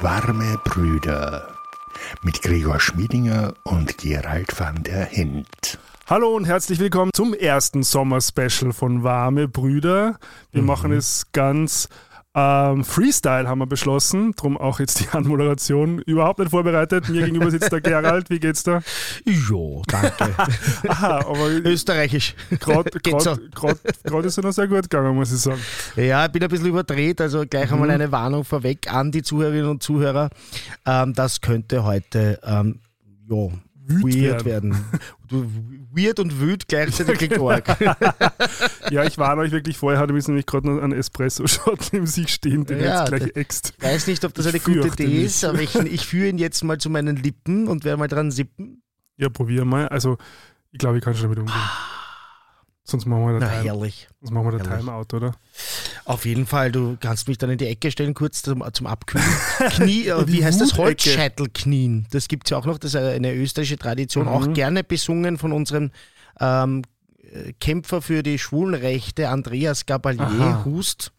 Warme Brüder mit Gregor Schmiedinger und Gerald van der Hint. Hallo und herzlich willkommen zum ersten Sommer-Special von Warme Brüder. Wir mhm. machen es ganz ähm, Freestyle haben wir beschlossen, darum auch jetzt die Anmoderation überhaupt nicht vorbereitet. Mir gegenüber sitzt der Gerald, wie geht's da? Jo, danke. Aha, aber Österreichisch. Gerade ist es noch sehr gut gegangen, muss ich sagen. Ja, ich bin ein bisschen überdreht, also gleich mhm. einmal eine Warnung vorweg an die Zuhörerinnen und Zuhörer. Ähm, das könnte heute ähm, ja, weird werden. werden. weird und wüt gleichzeitig klingt arg. ja, ich warne euch wirklich vorher, hatte ich nämlich gerade noch einen Espresso-Shot neben sich stehen, den ja, jetzt gleich äxt. Ich weiß nicht, ob das eine gute Idee ist, aber ich, ich führe ihn jetzt mal zu meinen Lippen und werde mal dran sippen. Ja, probier mal. Also, ich glaube, ich kann schon damit umgehen. Sonst machen wir da Time, herrlich. Sonst machen wir da Timeout, oder? Auf jeden Fall, du kannst mich dann in die Ecke stellen, kurz zum, zum Abkühlen. Knie, äh, wie heißt das? Holzscheitelknien. Das gibt es ja auch noch, das ist eine österreichische Tradition, mhm. auch gerne besungen von unserem ähm, Kämpfer für die Schwulenrechte, Andreas Gabalier Aha. Hust.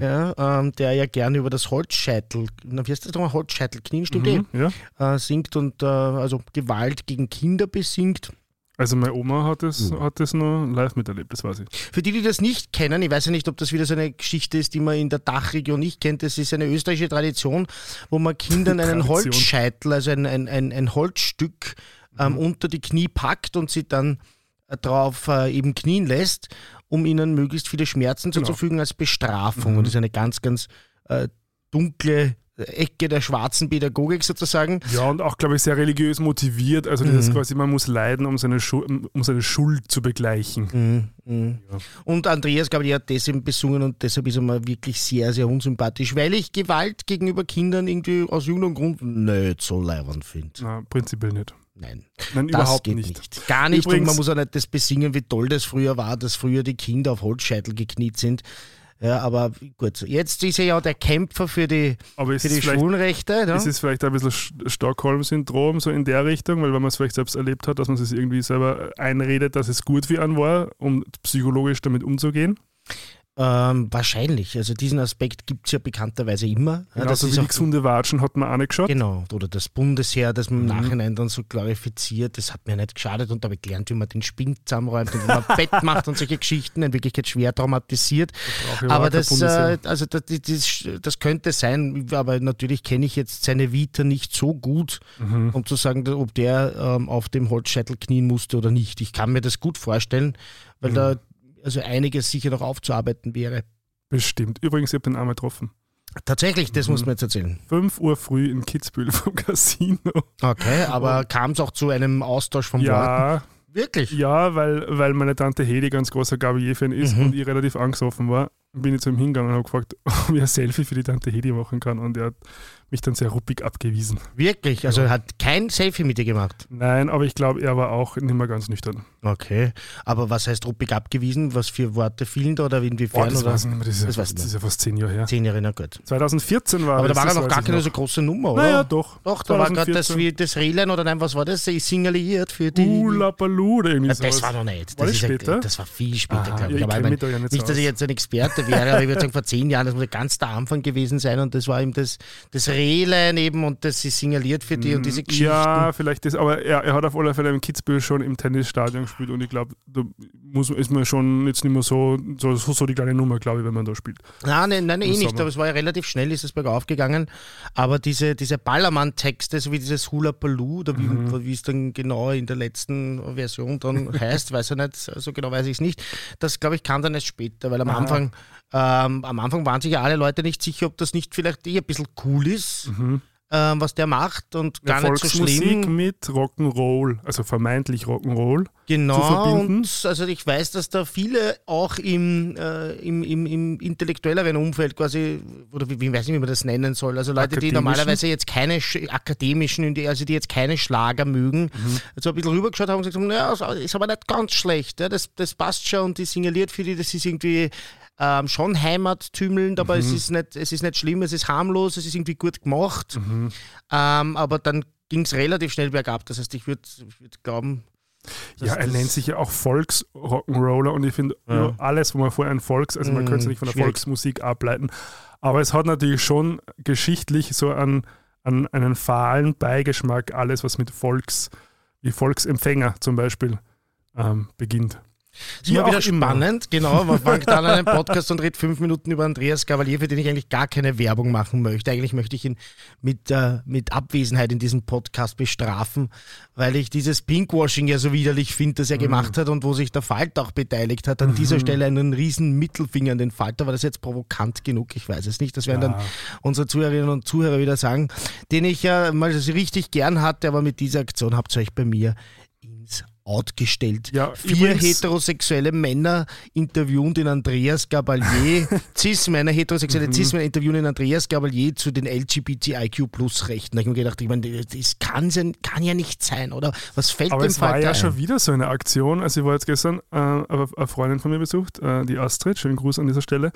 Ja, ähm, der ja gerne über das Holzscheitel, wie heißt das nochmal? Holzscheitelknien, stimmt mhm, eh? ja. äh, singt und äh, also Gewalt gegen Kinder besingt. Also meine Oma hat das, ja. hat das noch live miterlebt, das weiß ich. Für die, die das nicht kennen, ich weiß ja nicht, ob das wieder so eine Geschichte ist, die man in der Dachregion nicht kennt, das ist eine österreichische Tradition, wo man Kindern einen Holzscheitel, also ein, ein, ein, ein Holzstück ähm, mhm. unter die Knie packt und sie dann äh, drauf äh, eben knien lässt, um ihnen möglichst viele Schmerzen genau. zuzufügen als Bestrafung. Mhm. Und das ist eine ganz, ganz äh, dunkle Ecke der schwarzen Pädagogik sozusagen. Ja, und auch, glaube ich, sehr religiös motiviert. Also, das mhm. quasi, man muss leiden, um seine, Schuld, um seine Schuld zu begleichen. Mhm. Mhm. Ja. Und Andreas, glaube ich, hat das eben besungen und deshalb ist er mal wirklich sehr, sehr unsympathisch, weil ich Gewalt gegenüber Kindern irgendwie aus irgendeinem Grund nicht so leibend finde. Prinzipiell nicht. Nein, Nein überhaupt nicht. nicht. Gar nicht. Übrigens, und man muss auch nicht das besingen, wie toll das früher war, dass früher die Kinder auf Holzscheitel gekniet sind. Ja, aber gut, jetzt ist er ja der Kämpfer für die, für die Schwulenrechte. Ja? Ist es vielleicht ein bisschen Stockholm-Syndrom so in der Richtung, weil wenn man es vielleicht selbst erlebt hat, dass man es irgendwie selber einredet, dass es gut für einen war, um psychologisch damit umzugehen? Ähm, wahrscheinlich. Also diesen Aspekt gibt es ja bekannterweise immer. Genau, das also wie die gesunde Watschen hat man auch nicht geschaut. Genau, oder das Bundesheer, das man mhm. im Nachhinein dann so glorifiziert, das hat mir nicht geschadet und da habe ich gelernt, wie man den Spind zusammenräumt und wie man Bett macht und solche Geschichten, in Wirklichkeit schwer traumatisiert. Das aber das, äh, also das, das, das, könnte sein, aber natürlich kenne ich jetzt seine Vita nicht so gut, mhm. um zu sagen, ob der ähm, auf dem Holzscheitel knien musste oder nicht. Ich kann mir das gut vorstellen, weil mhm. da also einiges sicher noch aufzuarbeiten wäre. Bestimmt. Übrigens, ich habe den einmal getroffen. Tatsächlich, das mhm. muss man jetzt erzählen. 5 Uhr früh in Kitzbühel vom Casino. Okay, aber kam es auch zu einem Austausch von ja, Worten? Wirklich? Ja, weil, weil meine Tante Hedi ganz großer Gabier-Fan ist mhm. und ich relativ angesoffen war, bin ich zu ihm hingegangen und habe gefragt, ob ich ein Selfie für die Tante Hedi machen kann. Und er hat mich dann sehr ruppig abgewiesen. Wirklich? Also er hat kein Selfie mit dir gemacht? Nein, aber ich glaube, er war auch nicht mehr ganz nüchtern. Okay. Aber was heißt ruppig abgewiesen? Was für Worte fielen da oder inwiefern? Oh, das, oder? Weiß nicht mehr. Das, ist, das, das ist ja fast zehn Jahre her. Zehn Jahre, na gut. 2014 war Aber das. da war ja noch gar keine noch. so große Nummer, oder? Naja, doch. Doch, da 2014. war gerade das, wie das Rehlein oder nein, was war das? Ich signaliert für die. Ula Balu oder irgendwie ja, Das war noch nicht. Das, war das später? Ja, das war viel später, glaube ich. Ja, ich aber ich mein, nicht, dass ich jetzt ein Experte wäre, aber ich würde sagen, vor zehn Jahren, das muss ganz der Anfang gewesen sein und das war eben das, das Rehlein eben und das ist signaliert für die und diese Geschichten. Ja, vielleicht das, aber er, er hat auf alle Fälle im Kitzbühel schon im Tennisstadion gespielt und ich glaube, da muss, ist man schon jetzt nicht mehr so, so, so die kleine Nummer, glaube ich, wenn man da spielt. Nein, nein, nein eh nicht, aber es war ja relativ schnell, ist es bergauf gegangen. Aber diese, diese Ballermann-Texte, so wie dieses Hula Baloo, oder wie, mhm. wie es dann genau in der letzten Version dann heißt, weiß ich nicht, so genau weiß ich es nicht. Das, glaube ich, kam dann erst später, weil am Aha. Anfang ähm, am Anfang waren sich ja alle Leute nicht sicher, ob das nicht vielleicht eh ein bisschen cool ist. Mhm ähm, was der macht und gar nicht so schlimm. mit Rock'n'Roll, also vermeintlich Rock'n'Roll. Genau, und also ich weiß, dass da viele auch im, äh, im, im, im, intellektuelleren Umfeld quasi, oder wie, wie weiß ich, wie man das nennen soll, also Leute, die normalerweise jetzt keine akademischen, also die jetzt keine Schlager mögen, mhm. also ein bisschen rübergeschaut haben und gesagt haben, naja, ist aber nicht ganz schlecht, ja, das, das passt schon und die signaliert für die, das ist irgendwie ähm, schon heimattümelnd, aber mhm. es, ist nicht, es ist nicht schlimm, es ist harmlos, es ist irgendwie gut gemacht. Mhm. Ähm, aber dann ging es relativ schnell bergab. Das heißt, ich würde würd glauben, Ja, er nennt sich ja auch Volksrock'n'Roller und ich finde ja. alles, wo man vorher ein Volks, also man mm, könnte es nicht von der schwierig. Volksmusik ableiten, aber es hat natürlich schon geschichtlich so einen, einen, einen fahlen Beigeschmack, alles, was mit Volks, wie Volksempfänger zum Beispiel ähm, beginnt. Ist immer wieder spannend, genau. Man fängt an einen Podcast und redet fünf Minuten über Andreas Gavalier, für den ich eigentlich gar keine Werbung machen möchte. Eigentlich möchte ich ihn mit, äh, mit Abwesenheit in diesem Podcast bestrafen, weil ich dieses Pinkwashing ja so widerlich finde, das er mhm. gemacht hat und wo sich der Falter auch beteiligt hat. An mhm. dieser Stelle einen riesen Mittelfinger an den Falter. War das jetzt provokant genug? Ich weiß es nicht. Das werden ja. dann unsere Zuhörerinnen und Zuhörer wieder sagen, den ich ja mal richtig gern hatte, aber mit dieser Aktion habt ihr euch bei mir outgestellt. Ja, Vier heterosexuelle Männer interviewen den Andreas Gabalier, Cis-Männer, heterosexuelle mhm. Cis-Männer interviewen den Andreas Gabalier zu den LGBTIQ-Plus-Rechten. Da habe ich mir gedacht, ich meine, das kann, kann ja nicht sein, oder? Was fällt Aber dem es war ja ein? schon wieder so eine Aktion. Also ich war jetzt gestern äh, eine Freundin von mir besucht, äh, die Astrid, schönen Gruß an dieser Stelle,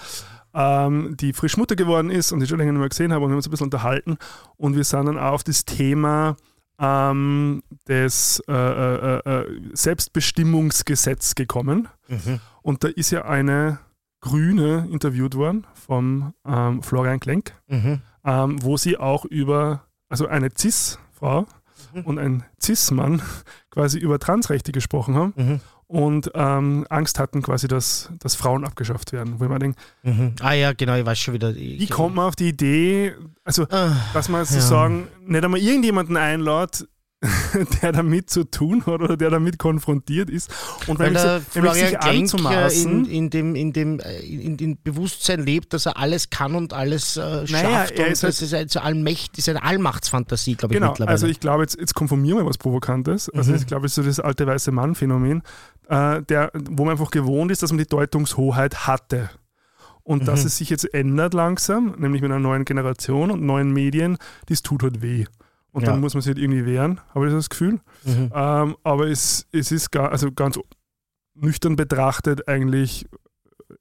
ähm, die frisch Mutter geworden ist und ich schon länger nicht mehr gesehen habe und wir haben uns ein bisschen unterhalten und wir sind dann auch auf das Thema ähm, des äh, äh, äh, Selbstbestimmungsgesetz gekommen. Mhm. Und da ist ja eine Grüne interviewt worden vom ähm, Florian Klenk, mhm. ähm, wo sie auch über, also eine Cis-Frau mhm. und ein Cis-Mann quasi über Transrechte gesprochen haben. Und ähm, Angst hatten quasi, dass, dass Frauen abgeschafft werden. Wo ich mir denke, mhm. ah ja, genau, ich weiß schon wieder. wie kommt man auf die Idee, also ah, dass man sozusagen ja. nicht einmal irgendjemanden einlädt, der damit zu tun hat oder der damit konfrontiert ist. Und wenn Weil der Florian sich anzumaßen, in, in, dem, in, dem, äh, in, dem Bewusstsein lebt, dass er alles kann und alles äh, schafft. Naja, er ist, das ist, halt so allmächtig, ist eine Allmachtsfantasie, glaube ich, genau, mittlerweile. Also ich glaube, jetzt, jetzt konformieren wir was Provokantes. Also mhm. ich glaube, es ist so das alte weiße Mann-Phänomen, äh, der, wo man einfach gewohnt ist, dass man die Deutungshoheit hatte. Und mhm. dass es sich jetzt ändert langsam, nämlich mit einer neuen Generation und neuen Medien, das tut halt weh. Und ja. dann muss man sich halt irgendwie wehren, habe ich das Gefühl. Mhm. Ähm, aber es, es ist gar, also ganz nüchtern betrachtet eigentlich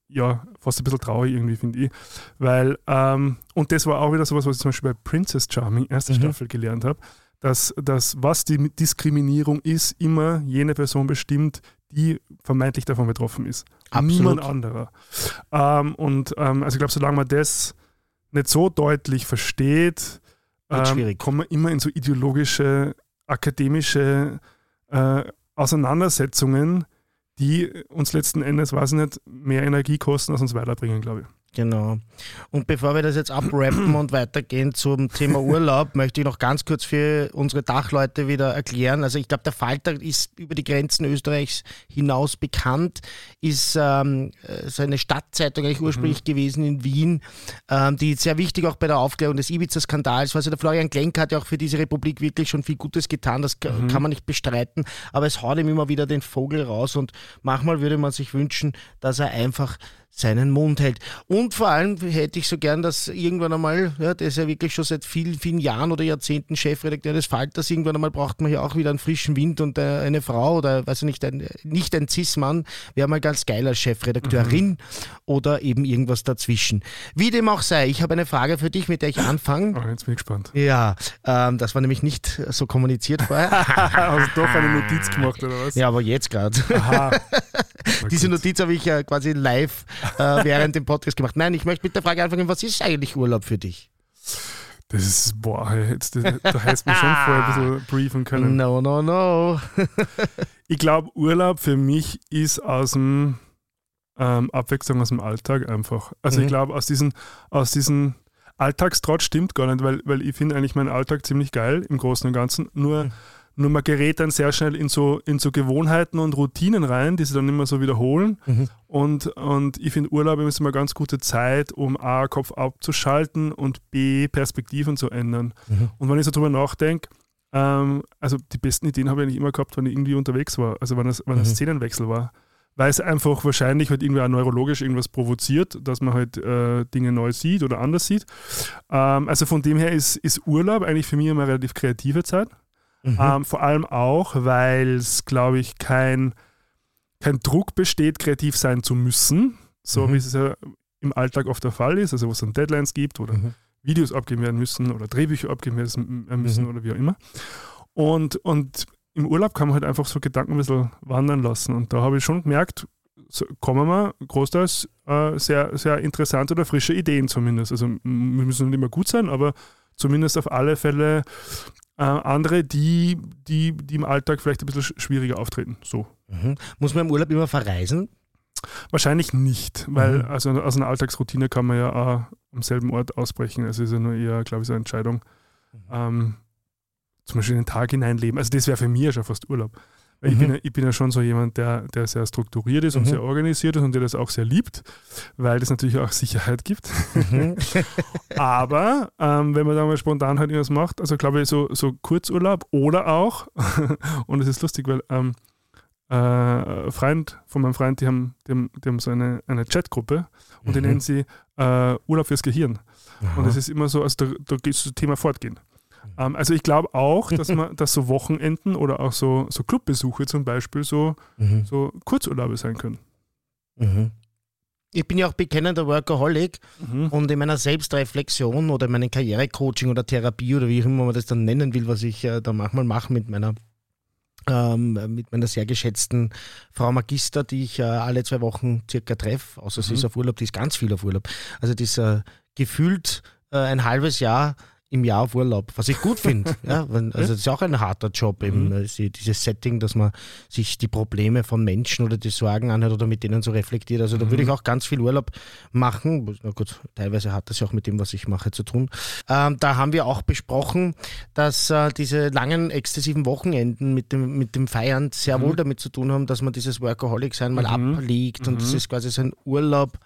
ja, fast ein bisschen traurig irgendwie, finde ich. Weil, ähm, und das war auch wieder sowas, was ich zum Beispiel bei Princess Charming, erste mhm. Staffel, gelernt habe, dass, dass was die Diskriminierung ist, immer jene Person bestimmt, die vermeintlich davon betroffen ist. Absolut. Niemand anderer. Ähm, und ähm, also ich glaube, solange man das nicht so deutlich versteht, ähm, kommen wir immer in so ideologische, akademische äh, Auseinandersetzungen, die uns letzten Endes, weiß ich nicht, mehr Energie kosten, als uns weiterbringen, glaube ich. Genau. Und bevor wir das jetzt abrappen und weitergehen zum Thema Urlaub, möchte ich noch ganz kurz für unsere Dachleute wieder erklären. Also ich glaube, der Falter ist über die Grenzen Österreichs hinaus bekannt, ist ähm, so eine Stadtzeitung eigentlich ursprünglich mhm. gewesen in Wien, ähm, die sehr wichtig auch bei der Aufklärung des Ibiza-Skandals war. Also der Florian Klenk hat ja auch für diese Republik wirklich schon viel Gutes getan, das mhm. kann man nicht bestreiten, aber es haut ihm immer wieder den Vogel raus und manchmal würde man sich wünschen, dass er einfach seinen Mund hält. Und vor allem hätte ich so gern, dass irgendwann einmal, ja, der ist ja wirklich schon seit vielen, vielen Jahren oder Jahrzehnten Chefredakteur des Falters, irgendwann einmal braucht man ja auch wieder einen frischen Wind und äh, eine Frau oder, weiß ich nicht, ein, nicht ein Cis-Mann, wäre mal ganz geil als Chefredakteurin mhm. oder eben irgendwas dazwischen. Wie dem auch sei, ich habe eine Frage für dich, mit der ich anfange. Oh, jetzt bin ich gespannt. Ja, ähm, das war nämlich nicht so kommuniziert vorher. Hast du doch eine Notiz gemacht oder was? Ja, aber jetzt gerade. Diese Notiz habe ich ja quasi live äh, während dem Podcast gemacht. Nein, ich möchte mit der Frage anfangen, was ist eigentlich Urlaub für dich? Das ist, boah, jetzt, da hättest du mir schon vorher ein bisschen briefen können. No, no, no. ich glaube, Urlaub für mich ist aus dem ähm, Abwechslung aus dem Alltag einfach. Also mhm. ich glaube, aus diesen, aus diesen Alltagstrott stimmt gar nicht, weil, weil ich finde eigentlich meinen Alltag ziemlich geil im Großen und Ganzen. Nur mhm. Nur man gerät dann sehr schnell in so, in so Gewohnheiten und Routinen rein, die sich dann immer so wiederholen. Mhm. Und, und ich finde, Urlaub ist immer ganz gute Zeit, um A, Kopf abzuschalten und B, Perspektiven zu ändern. Mhm. Und wenn ich so drüber nachdenke, ähm, also die besten Ideen habe ich eigentlich immer gehabt, wenn ich irgendwie unterwegs war, also wenn es, wenn mhm. ein Szenenwechsel war. Weil es einfach wahrscheinlich halt irgendwie auch neurologisch irgendwas provoziert, dass man halt äh, Dinge neu sieht oder anders sieht. Ähm, also von dem her ist, ist Urlaub eigentlich für mich immer eine relativ kreative Zeit. Mhm. Ähm, vor allem auch, weil es, glaube ich, kein, kein Druck besteht, kreativ sein zu müssen, so mhm. wie es ja im Alltag oft der Fall ist, also wo es dann Deadlines gibt oder mhm. Videos abgeben werden müssen oder Drehbücher abgeben werden müssen mhm. oder wie auch immer. Und, und im Urlaub kann man halt einfach so Gedanken ein bisschen wandern lassen. Und da habe ich schon gemerkt, so, kommen wir großteils äh, sehr, sehr interessante oder frische Ideen zumindest. Also wir müssen nicht immer gut sein, aber zumindest auf alle Fälle äh, andere, die, die, die im Alltag vielleicht ein bisschen schwieriger auftreten. So. Mhm. Muss man im Urlaub immer verreisen? Wahrscheinlich nicht, weil mhm. also aus einer Alltagsroutine kann man ja auch am selben Ort ausbrechen. Es ist ja nur eher, glaube ich, so eine Entscheidung. Mhm. Ähm, zum Beispiel in den Tag hineinleben. Also das wäre für mich ja schon fast Urlaub. Weil mhm. ich, bin ja, ich bin ja schon so jemand, der, der sehr strukturiert ist und mhm. sehr organisiert ist und der das auch sehr liebt, weil das natürlich auch Sicherheit gibt. Mhm. Aber ähm, wenn man da mal spontan halt irgendwas macht, also glaube ich, so, so Kurzurlaub oder auch, und es ist lustig, weil ähm, äh, Freund von meinem Freund, die haben, die haben, die haben so eine, eine Chatgruppe und die mhm. nennen sie äh, Urlaub fürs Gehirn. Und es ist immer so, also da, da geht es zum Thema Fortgehen. Ähm, also ich glaube auch, dass man, dass so Wochenenden oder auch so, so Clubbesuche zum Beispiel so, mhm. so Kurzurlaube sein können. Mhm. Ich bin ja auch bekennender Workaholic mhm. und in meiner Selbstreflexion oder in meinem Karrierecoaching oder Therapie oder wie immer man das dann nennen will, was ich äh, da manchmal mache mit meiner ähm, mit meiner sehr geschätzten Frau Magister, die ich äh, alle zwei Wochen circa treffe, außer sie ist mhm. auf Urlaub, die ist ganz viel auf Urlaub. Also die ist äh, gefühlt äh, ein halbes Jahr im Jahr auf Urlaub, was ich gut finde. ja, also das ist auch ein harter Job, eben mhm. dieses Setting, dass man sich die Probleme von Menschen oder die Sorgen anhört oder mit denen so reflektiert. Also da mhm. würde ich auch ganz viel Urlaub machen. Na gut, teilweise hat das ja auch mit dem, was ich mache, zu tun. Ähm, da haben wir auch besprochen, dass äh, diese langen, exzessiven Wochenenden mit dem, mit dem Feiern sehr mhm. wohl damit zu tun haben, dass man dieses Workaholic-Sein mal mhm. ablegt und das mhm. ist quasi so ein Urlaub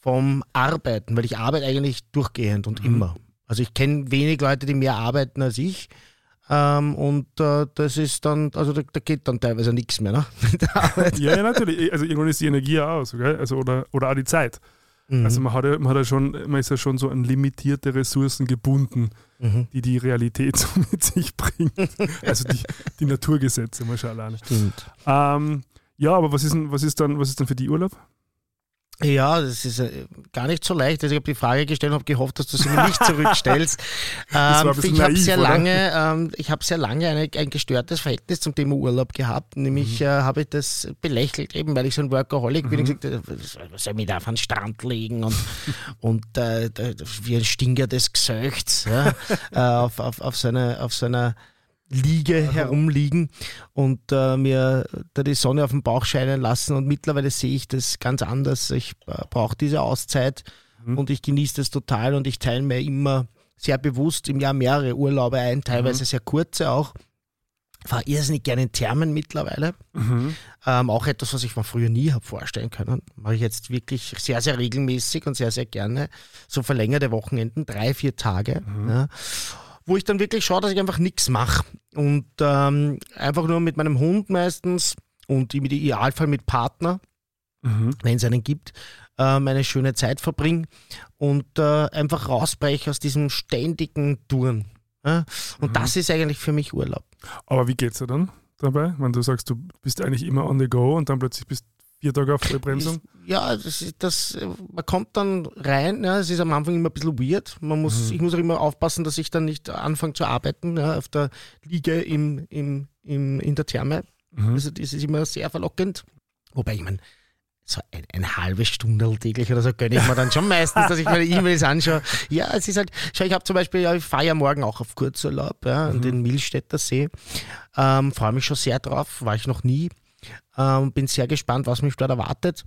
vom Arbeiten, weil ich arbeite eigentlich durchgehend und mhm. immer. Also ich kenne wenig Leute, die mehr arbeiten als ich. Ähm, und äh, das ist dann, also da, da, geht dann teilweise nichts mehr, ne? ja, ja, natürlich. Also irgendwann ist die Energie ja aus, okay? also, oder, oder auch die Zeit. Mhm. Also man hat, ja, man hat ja schon, man ist ja schon so an limitierte Ressourcen gebunden, mhm. die die Realität so mit sich bringt. Also die, die Naturgesetze, mal schauen alleine. Ähm, ja, aber was ist, denn, was, ist dann, was ist dann für die Urlaub? Ja, das ist äh, gar nicht so leicht. Also ich habe die Frage gestellt und habe gehofft, dass du sie mir nicht zurückstellst. ähm, ich habe sehr lange, ähm, ich habe sehr lange eine, ein gestörtes Verhältnis zum Thema Urlaub gehabt. Nämlich mhm. äh, habe ich das belächelt, eben weil ich so ein Workaholic mhm. bin. Ich gesagt, was soll ich mich da auf den Strand legen und, und äh, wie ein Stinger des Gesöchts ja, äh, auf, auf, auf, seine, auf seiner Liege Aha. herumliegen und äh, mir da die Sonne auf den Bauch scheinen lassen. Und mittlerweile sehe ich das ganz anders. Ich äh, brauche diese Auszeit mhm. und ich genieße das total und ich teile mir immer sehr bewusst im Jahr mehrere Urlaube ein, teilweise mhm. sehr kurze auch. Fahre irrsinnig gerne in Thermen mittlerweile. Mhm. Ähm, auch etwas, was ich mir früher nie habe vorstellen können. Mache ich jetzt wirklich sehr, sehr regelmäßig und sehr, sehr gerne. So verlängerte Wochenenden, drei, vier Tage. Mhm. Ja wo ich dann wirklich schaue, dass ich einfach nichts mache. Und ähm, einfach nur mit meinem Hund meistens und im Idealfall mit Partner, mhm. wenn es einen gibt, äh, meine schöne Zeit verbringe und äh, einfach rausbreche aus diesem ständigen Touren. Ja? Und mhm. das ist eigentlich für mich Urlaub. Aber wie geht es dir dann dabei, wenn du sagst, du bist eigentlich immer on the go und dann plötzlich bist vier Tage auf Vollbremsung? Ja, das, das, man kommt dann rein, ja, es ist am Anfang immer ein bisschen weird. Man muss, mhm. Ich muss auch immer aufpassen, dass ich dann nicht anfange zu arbeiten ja, auf der Liege im, im, im, in der Therme. Mhm. Also das ist immer sehr verlockend. Wobei ich meine, so ein, eine halbe Stunde täglich oder so gönne ich mir dann schon meistens, dass ich meine E-Mails anschaue. Ja, es ist halt, schau, ich habe zum Beispiel, ja, ich fahre ja morgen auch auf Kurzurlaub ja, mhm. an den Milstädter See. Ähm, Freue mich schon sehr drauf, war ich noch nie. Ähm, bin sehr gespannt, was mich dort erwartet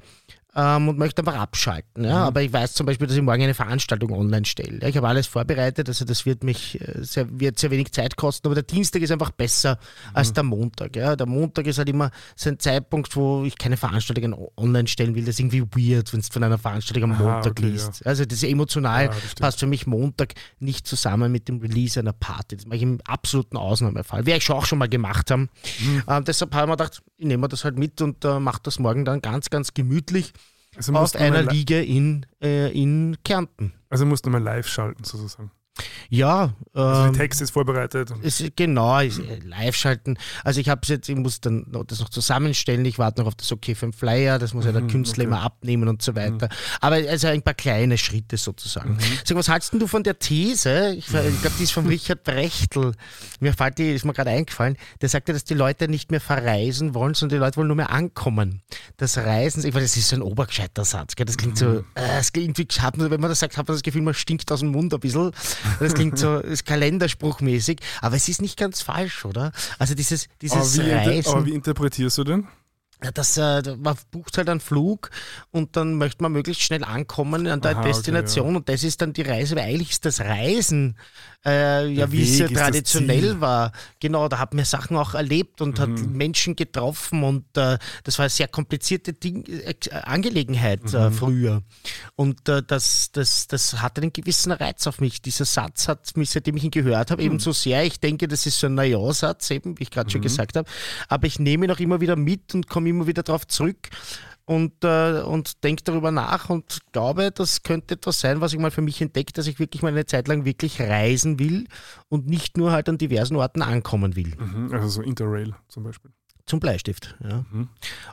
ähm, und möchte einfach abschalten. Ja? Mhm. Aber ich weiß zum Beispiel, dass ich morgen eine Veranstaltung online stelle. Ich habe alles vorbereitet, also das wird mich äh, sehr, wird sehr wenig Zeit kosten, aber der Dienstag ist einfach besser mhm. als der Montag. Ja? Der Montag ist halt immer so ein Zeitpunkt, wo ich keine Veranstaltungen online stellen will. Das ist irgendwie weird, wenn du von einer Veranstaltung am Montag okay, liest. Ja. Also das emotional, ja, das passt für mich Montag nicht zusammen mit dem Release einer Party. Das mache ich im absoluten Ausnahmefall. Werde ich schon auch schon mal gemacht haben. Mhm. Ähm, deshalb habe ich mir gedacht, ich nehme das halt mit und äh, mache das morgen dann ganz, ganz gemütlich also aus einer Liga in, äh, in Kärnten. Also musst du mal live schalten sozusagen. Ja. Also ähm, der Text ist vorbereitet. Es, genau, ist, äh, live schalten. Also ich habe jetzt, ich muss dann noch, das noch zusammenstellen, ich warte noch auf das Okay für den Flyer, das muss ja der Mhm, Künstler okay. immer abnehmen und so weiter. Aber also ein paar kleine Schritte sozusagen. Mhm. Sag, was hältst du von der These? Ich, ich glaube, die ist von Richard Brechtl. Mir fällt die, ist mir gerade eingefallen. Der sagte, dass die Leute nicht mehr verreisen wollen, sondern die Leute wollen nur mehr ankommen. Das Reisen, ich weiß, das ist so ein obergescheiter Satz. Gell? Das klingt so, Mhm. äh, es klingt irgendwie, man- wenn man das sagt, hat man das Gefühl, man stinkt aus dem Mund ein bisschen. Das klingt so ist kalenderspruchmäßig, aber es ist nicht ganz falsch, oder? Also dieses, Aber dieses wie, inter- Reisen. aber wie interpretierst du denn? Ja, das, äh, man bucht halt einen Flug und dann möchte man möglichst schnell ankommen an der Aha, okay, Destination und das ist dann die Reise, weil eigentlich ist das Reisen, äh, ja, wie es ja traditionell war. Genau, da hat man Sachen auch erlebt und hat Mhm. Menschen getroffen und äh, das war eine sehr komplizierte Ding, äh, Angelegenheit äh, Mhm. früher. Und äh, das, das, das hat einen gewissen Reiz auf mich. Dieser Satz hat mich, seitdem ich ihn gehört habe, Mhm. eben so sehr. Ich denke, das ist so ein Ja-Satz, eben, wie ich gerade schon gesagt habe. Aber ich nehme ihn auch immer wieder mit und komme immer wieder darauf zurück und, äh, und denke darüber nach und glaube, das könnte etwas sein, was ich mal für mich entdeckt, dass ich wirklich mal eine Zeit lang wirklich reisen will und nicht nur halt an diversen Orten ankommen will. Mhm, Also so Interrail zum Beispiel. Zum Bleistift. Ja. Mhm.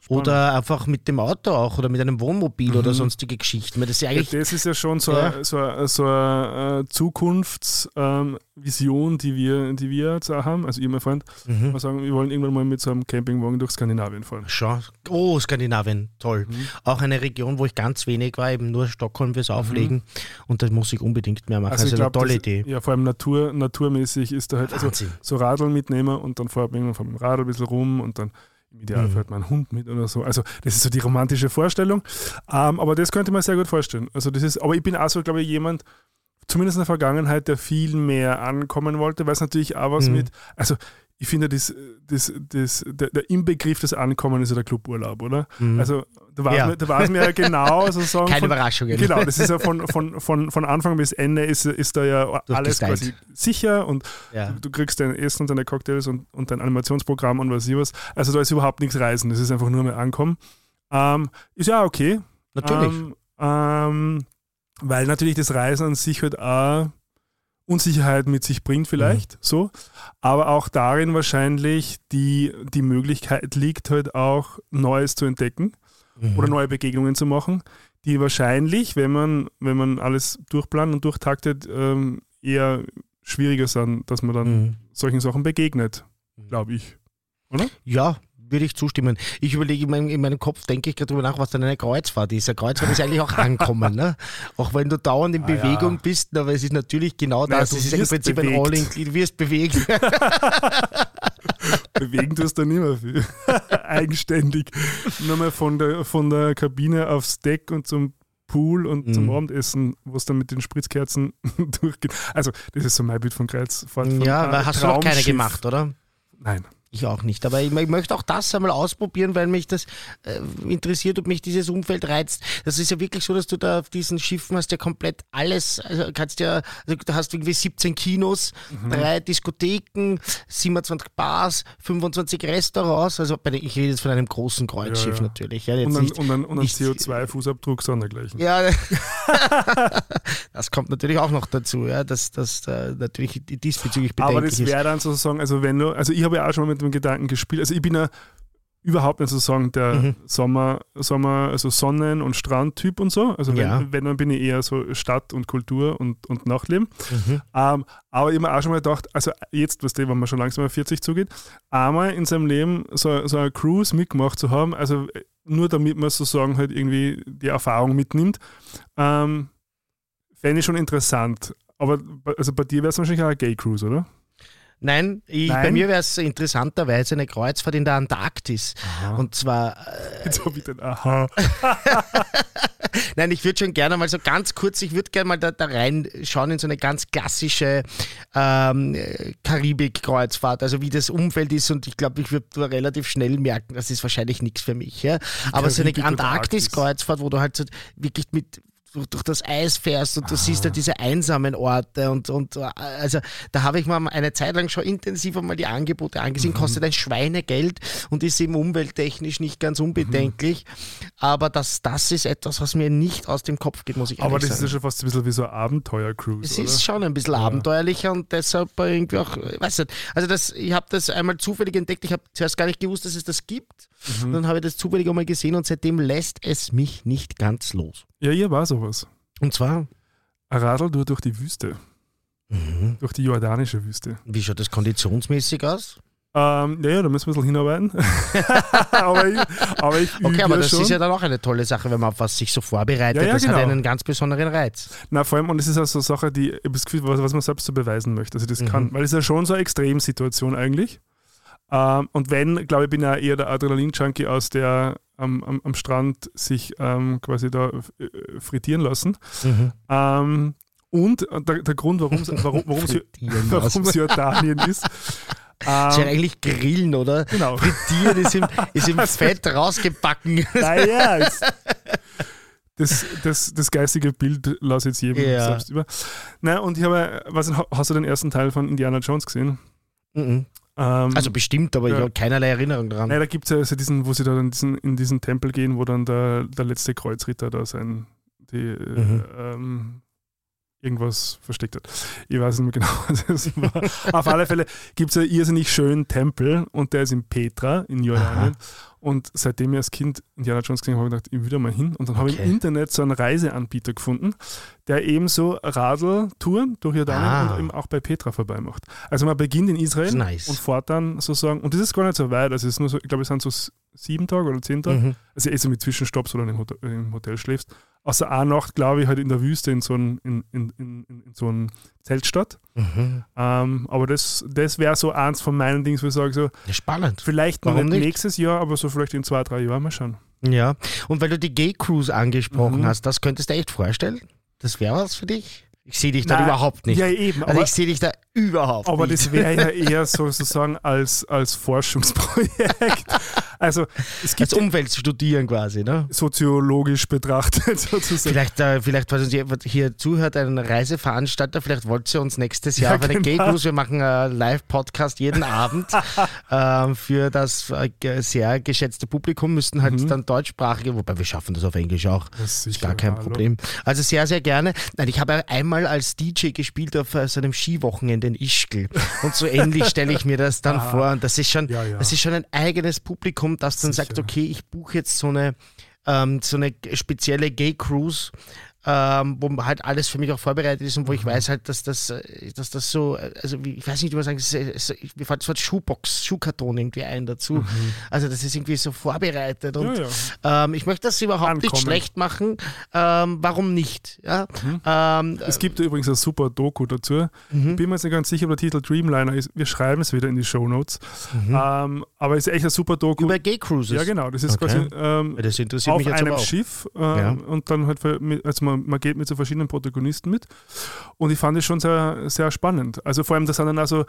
Oder einfach mit dem Auto auch oder mit einem Wohnmobil oder sonstige Geschichten. Das ist ja eigentlich. das ist ja schon so, Ja. eine- so, eine- so eine äh, Zukunftsvision, die, wir, die wir jetzt auch haben. Also ich und mein Freund, Mhm. wir sagen, wir wollen irgendwann mal mit so einem Campingwagen durch Skandinavien fahren. Schon. Oh, Skandinavien, toll. Mhm. Auch eine Region, wo ich ganz wenig war, eben nur Stockholm fürs Auflegen. Und das muss ich unbedingt mehr machen. Also, eine glaub, tolle das, Idee. Ja, vor allem Natur, naturmäßig ist da halt also so Radl mitnehmen und dann fährt man irgendwann vom Radl ein bisschen rum und dann im Ideal Mhm. fährt man einen Hund mit oder so. Also das ist so die romantische Vorstellung. Ähm, aber das könnte man sehr gut vorstellen. Also das ist, aber ich bin auch so, glaube ich, jemand, zumindest in der Vergangenheit, der viel mehr ankommen wollte, weil es natürlich auch was Mhm. mit, also ich finde, das, das, das, der, der Inbegriff des Ankommen ist ja der Cluburlaub, oder? Mhm. Also da war, Ja. es mir, da war es mir ja genau sozusagen. Keine von, Überraschungen. Genau, das ist ja von, von, von, von Anfang bis Ende ist, ist da ja alles quasi sicher und Ja. du kriegst dein Essen und deine Cocktails und, und dein Animationsprogramm und was ich was. Also da ist überhaupt nichts Reisen, das ist einfach nur mehr Ankommen. Ähm, ist ja okay. Natürlich. Ähm, ähm, weil natürlich das Reisen an sich halt auch Unsicherheit mit sich bringt vielleicht, Mhm. so. Aber auch darin wahrscheinlich die, die Möglichkeit liegt halt auch Neues zu entdecken Mhm. oder neue Begegnungen zu machen, die wahrscheinlich, wenn man, wenn man alles durchplant und durchtaktet, ähm, eher schwieriger sind, dass man dann Mhm. solchen Sachen begegnet, glaube ich. Ja, würde ich zustimmen. Ich überlege, in meinem, in meinem Kopf denke ich gerade drüber nach, was dann eine Kreuzfahrt ist. Eine Kreuzfahrt ist eigentlich auch Ankommen, ne? Auch wenn du dauernd in Ah, Bewegung ja. bist, aber es ist natürlich genau Naja, das. Es ist im Prinzip ein bewegt. All-in, du wirst bewegt. Bewegen tust du nicht mehr viel. Eigenständig. Nur mal von der, von der Kabine aufs Deck und zum Pool und zum Mhm. Abendessen, wo es dann mit den Spritzkerzen durchgeht. Also, das ist so mein Bild von Kreuzfahrt. Von, ja, weil hast du noch keine gemacht, oder? Nein. Ich auch nicht. Aber ich, ich möchte auch das einmal ausprobieren, weil mich das äh, interessiert, ob mich dieses Umfeld reizt. Das ist ja wirklich so, dass du da auf diesen Schiffen hast ja komplett alles, also kannst ja, also du hast irgendwie 17 Kinos, Mhm. drei Diskotheken, 27 Bars, 25 Restaurants. Also den, ich rede jetzt von einem großen Kreuzschiff Ja, ja. natürlich. Ja, Und nicht, und dann, und nicht- CO2-Fußabdruck sondergleichen. ja, das kommt natürlich auch noch dazu, ja, dass das äh, natürlich diesbezüglich Aber bedenklich das ist. wäre dann sozusagen, also wenn du, also ich habe ja auch schon mal mit dem Gedanken gespielt, also ich bin ja überhaupt nicht sozusagen der Mhm. Sommer, Sommer, also Sonnen- und Strandtyp und so. Also wenn, Ja. wenn, dann bin ich eher so Stadt und Kultur und, und Nachtleben. Mhm. Ähm, aber ich habe mir auch schon mal gedacht, also jetzt, was wenn man schon langsam auf 40 zugeht, einmal in seinem Leben so, so eine Cruise mitgemacht zu haben, also nur damit man sozusagen halt irgendwie die Erfahrung mitnimmt, ähm, fände ich schon interessant. Aber also bei dir wäre es wahrscheinlich auch eine Gay Cruise, oder? Nein, ich, Nein? bei mir wäre es interessanterweise eine Kreuzfahrt in der Antarktis. Und zwar, äh, Jetzt habe ich den Aha. nein, ich würde schon gerne mal so ganz kurz, ich würde gerne mal da, da reinschauen in so eine ganz klassische ähm, äh, Karibik-Kreuzfahrt, also wie das Umfeld ist und ich glaube, ich würde da relativ schnell merken, das ist wahrscheinlich nichts für mich. Ja? Aber so eine Karibik Antarktis-Kreuzfahrt, wo du halt so wirklich mit durch, das Eis fährst und du ah. siehst da diese einsamen Orte und, und äh, also da habe ich mal eine Zeit lang schon intensiver mal die Angebote angesehen, mhm. kostet ein Schweinegeld und ist eben umwelttechnisch nicht ganz unbedenklich, mhm. Aber das, das ist etwas, was mir nicht aus dem Kopf geht, muss ich ehrlich aber sagen. Aber das ist ja schon fast ein bisschen wie so ein Abenteuer-Cruise, Es ist schon ein bisschen ja. abenteuerlicher und deshalb irgendwie auch, weiß nicht, also das, ich habe das einmal zufällig entdeckt, ich habe zuerst gar nicht gewusst, dass es das gibt mhm. dann habe ich das zufällig einmal gesehen und seitdem lässt es mich nicht ganz los. Ja, hier war sowas. Und zwar? Ein Radl durch die Wüste. Mhm. Durch die jordanische Wüste. Wie schaut das konditionsmäßig aus? Ähm, ja, da müssen wir ein bisschen hinarbeiten. aber ich, aber ich Okay, aber das schon. ist ja dann auch eine tolle Sache, wenn man auf was sich so vorbereitet. Ja, ja, das genau. hat einen ganz besonderen Reiz. Na, vor allem, und es ist auch so eine Sache, die, ich das Gefühl, was, was man selbst so beweisen möchte, dass ich das mhm. kann. Weil es ist ja schon so eine Extremsituation eigentlich. Ähm, und wenn, glaube ich, bin ja eher der Adrenalin-Junkie aus der am, am, am, Strand sich ähm, quasi da äh, frittieren lassen. Mhm. Ähm, und der, der Grund, warum es warum, warum Jordanien ist. Ähm, ist ja eigentlich Grillen, oder? Genau. Frittieren ist im, ist im Fett rausgebacken. Naja, das, das, das geistige Bild lasse ich jetzt jedem ja. selbst über. Na, und ich habe, was, hast du den ersten Teil von Indiana Jones gesehen? Mhm. Ähm, also bestimmt, aber ja. ich habe keinerlei Erinnerung daran. Nein, da gibt es ja also diesen, wo sie da in diesen, in diesen Tempel gehen, wo dann der, der letzte Kreuzritter da sein, die, mhm. ähm, irgendwas versteckt hat. Ich weiß nicht mehr genau. Auf alle Fälle gibt es einen irrsinnig schönen Tempel und der ist in Petra in Jordanien. Und seitdem ich als Kind Indiana Jones gesehen habe, habe ich gedacht, ich will da mal hin. Und dann habe ich im Internet so einen Reiseanbieter gefunden, der eben so Radeltouren durch Jordanien ah. und eben auch bei Petra vorbei macht. Also man beginnt in Israel nice. und fährt dann sozusagen, und das ist gar nicht so weit, also es ist nur so, ich glaube, es sind so sieben Tage oder zehn Tage, mhm. also eh so mit Zwischenstopps oder im Hotel, im Hotel schläfst außer einer Nacht, glaube ich, halt in der Wüste in so einem in, in, in, in so ein Zeltstadt. Mhm. Ähm, aber das, das wäre so eins von meinen Dingen, wo ich sage, so, ja, spannend. Vielleicht Warum nicht nächstes Jahr, aber so vielleicht in zwei, drei Jahren mal schauen. Ja, und weil du die Gay Cruise angesprochen mhm. hast, das könntest du echt vorstellen? Das wäre was für dich? Ich sehe dich da überhaupt nicht. Ja, eben. Also ich sehe dich da überhaupt aber nicht. Aber das wäre ja eher sozusagen als, als Forschungsprojekt. Also es gibt als Umfeld studieren quasi, ne? Soziologisch betrachtet sozusagen. Vielleicht, äh, vielleicht was uns hier zuhört, ein Reiseveranstalter, vielleicht wollt ihr uns nächstes Jahr ja, auf eine genau. Gay-Cruise, wir machen einen Live-Podcast jeden Abend äh, für das äh, sehr geschätzte Publikum, müssten halt mhm. dann deutschsprachige, wobei wir schaffen das auf Englisch auch. Das ist, ist gar kein hallo. Problem. Also sehr, sehr gerne. Nein, ich habe einmal mal als DJ gespielt auf äh, so einem Skiwochenende in Ischgl. Und so ähnlich stelle ich mir das dann ah, vor. Und das ist schon, ja, ja. das ist schon ein eigenes Publikum, das dann Sicher. sagt, okay, ich buche jetzt so eine, ähm, so eine spezielle Gay Cruise ähm, wo halt alles für mich auch vorbereitet ist und wo ich mhm. weiß halt, dass das, äh, dass das so, äh, also ich weiß nicht, wie man sagen, es ist, mir fällt das Wort Schuhbox, Schuhkarton irgendwie ein dazu. Mhm. Also das ist irgendwie so vorbereitet und ja, ja. Ähm, ich möchte das überhaupt Ankommen. nicht schlecht machen. Ähm, warum nicht? Ja? Mhm. Ähm, es gibt übrigens ein super Doku dazu. Mhm. Bin mir jetzt nicht ganz sicher, ob der Titel Dreamliner ist. Wir schreiben es wieder in die Show Notes. Mhm. Ähm, aber es ist echt ein super Doku. Über Gay Cruises? Ja, genau. Das ist okay. quasi ähm, das interessiert auf mich jetzt einem Schiff äh, und dann halt, für, also man, man geht mit so verschiedenen Protagonisten mit. Und ich fand es schon sehr, sehr spannend. Also vor allem, da sind dann also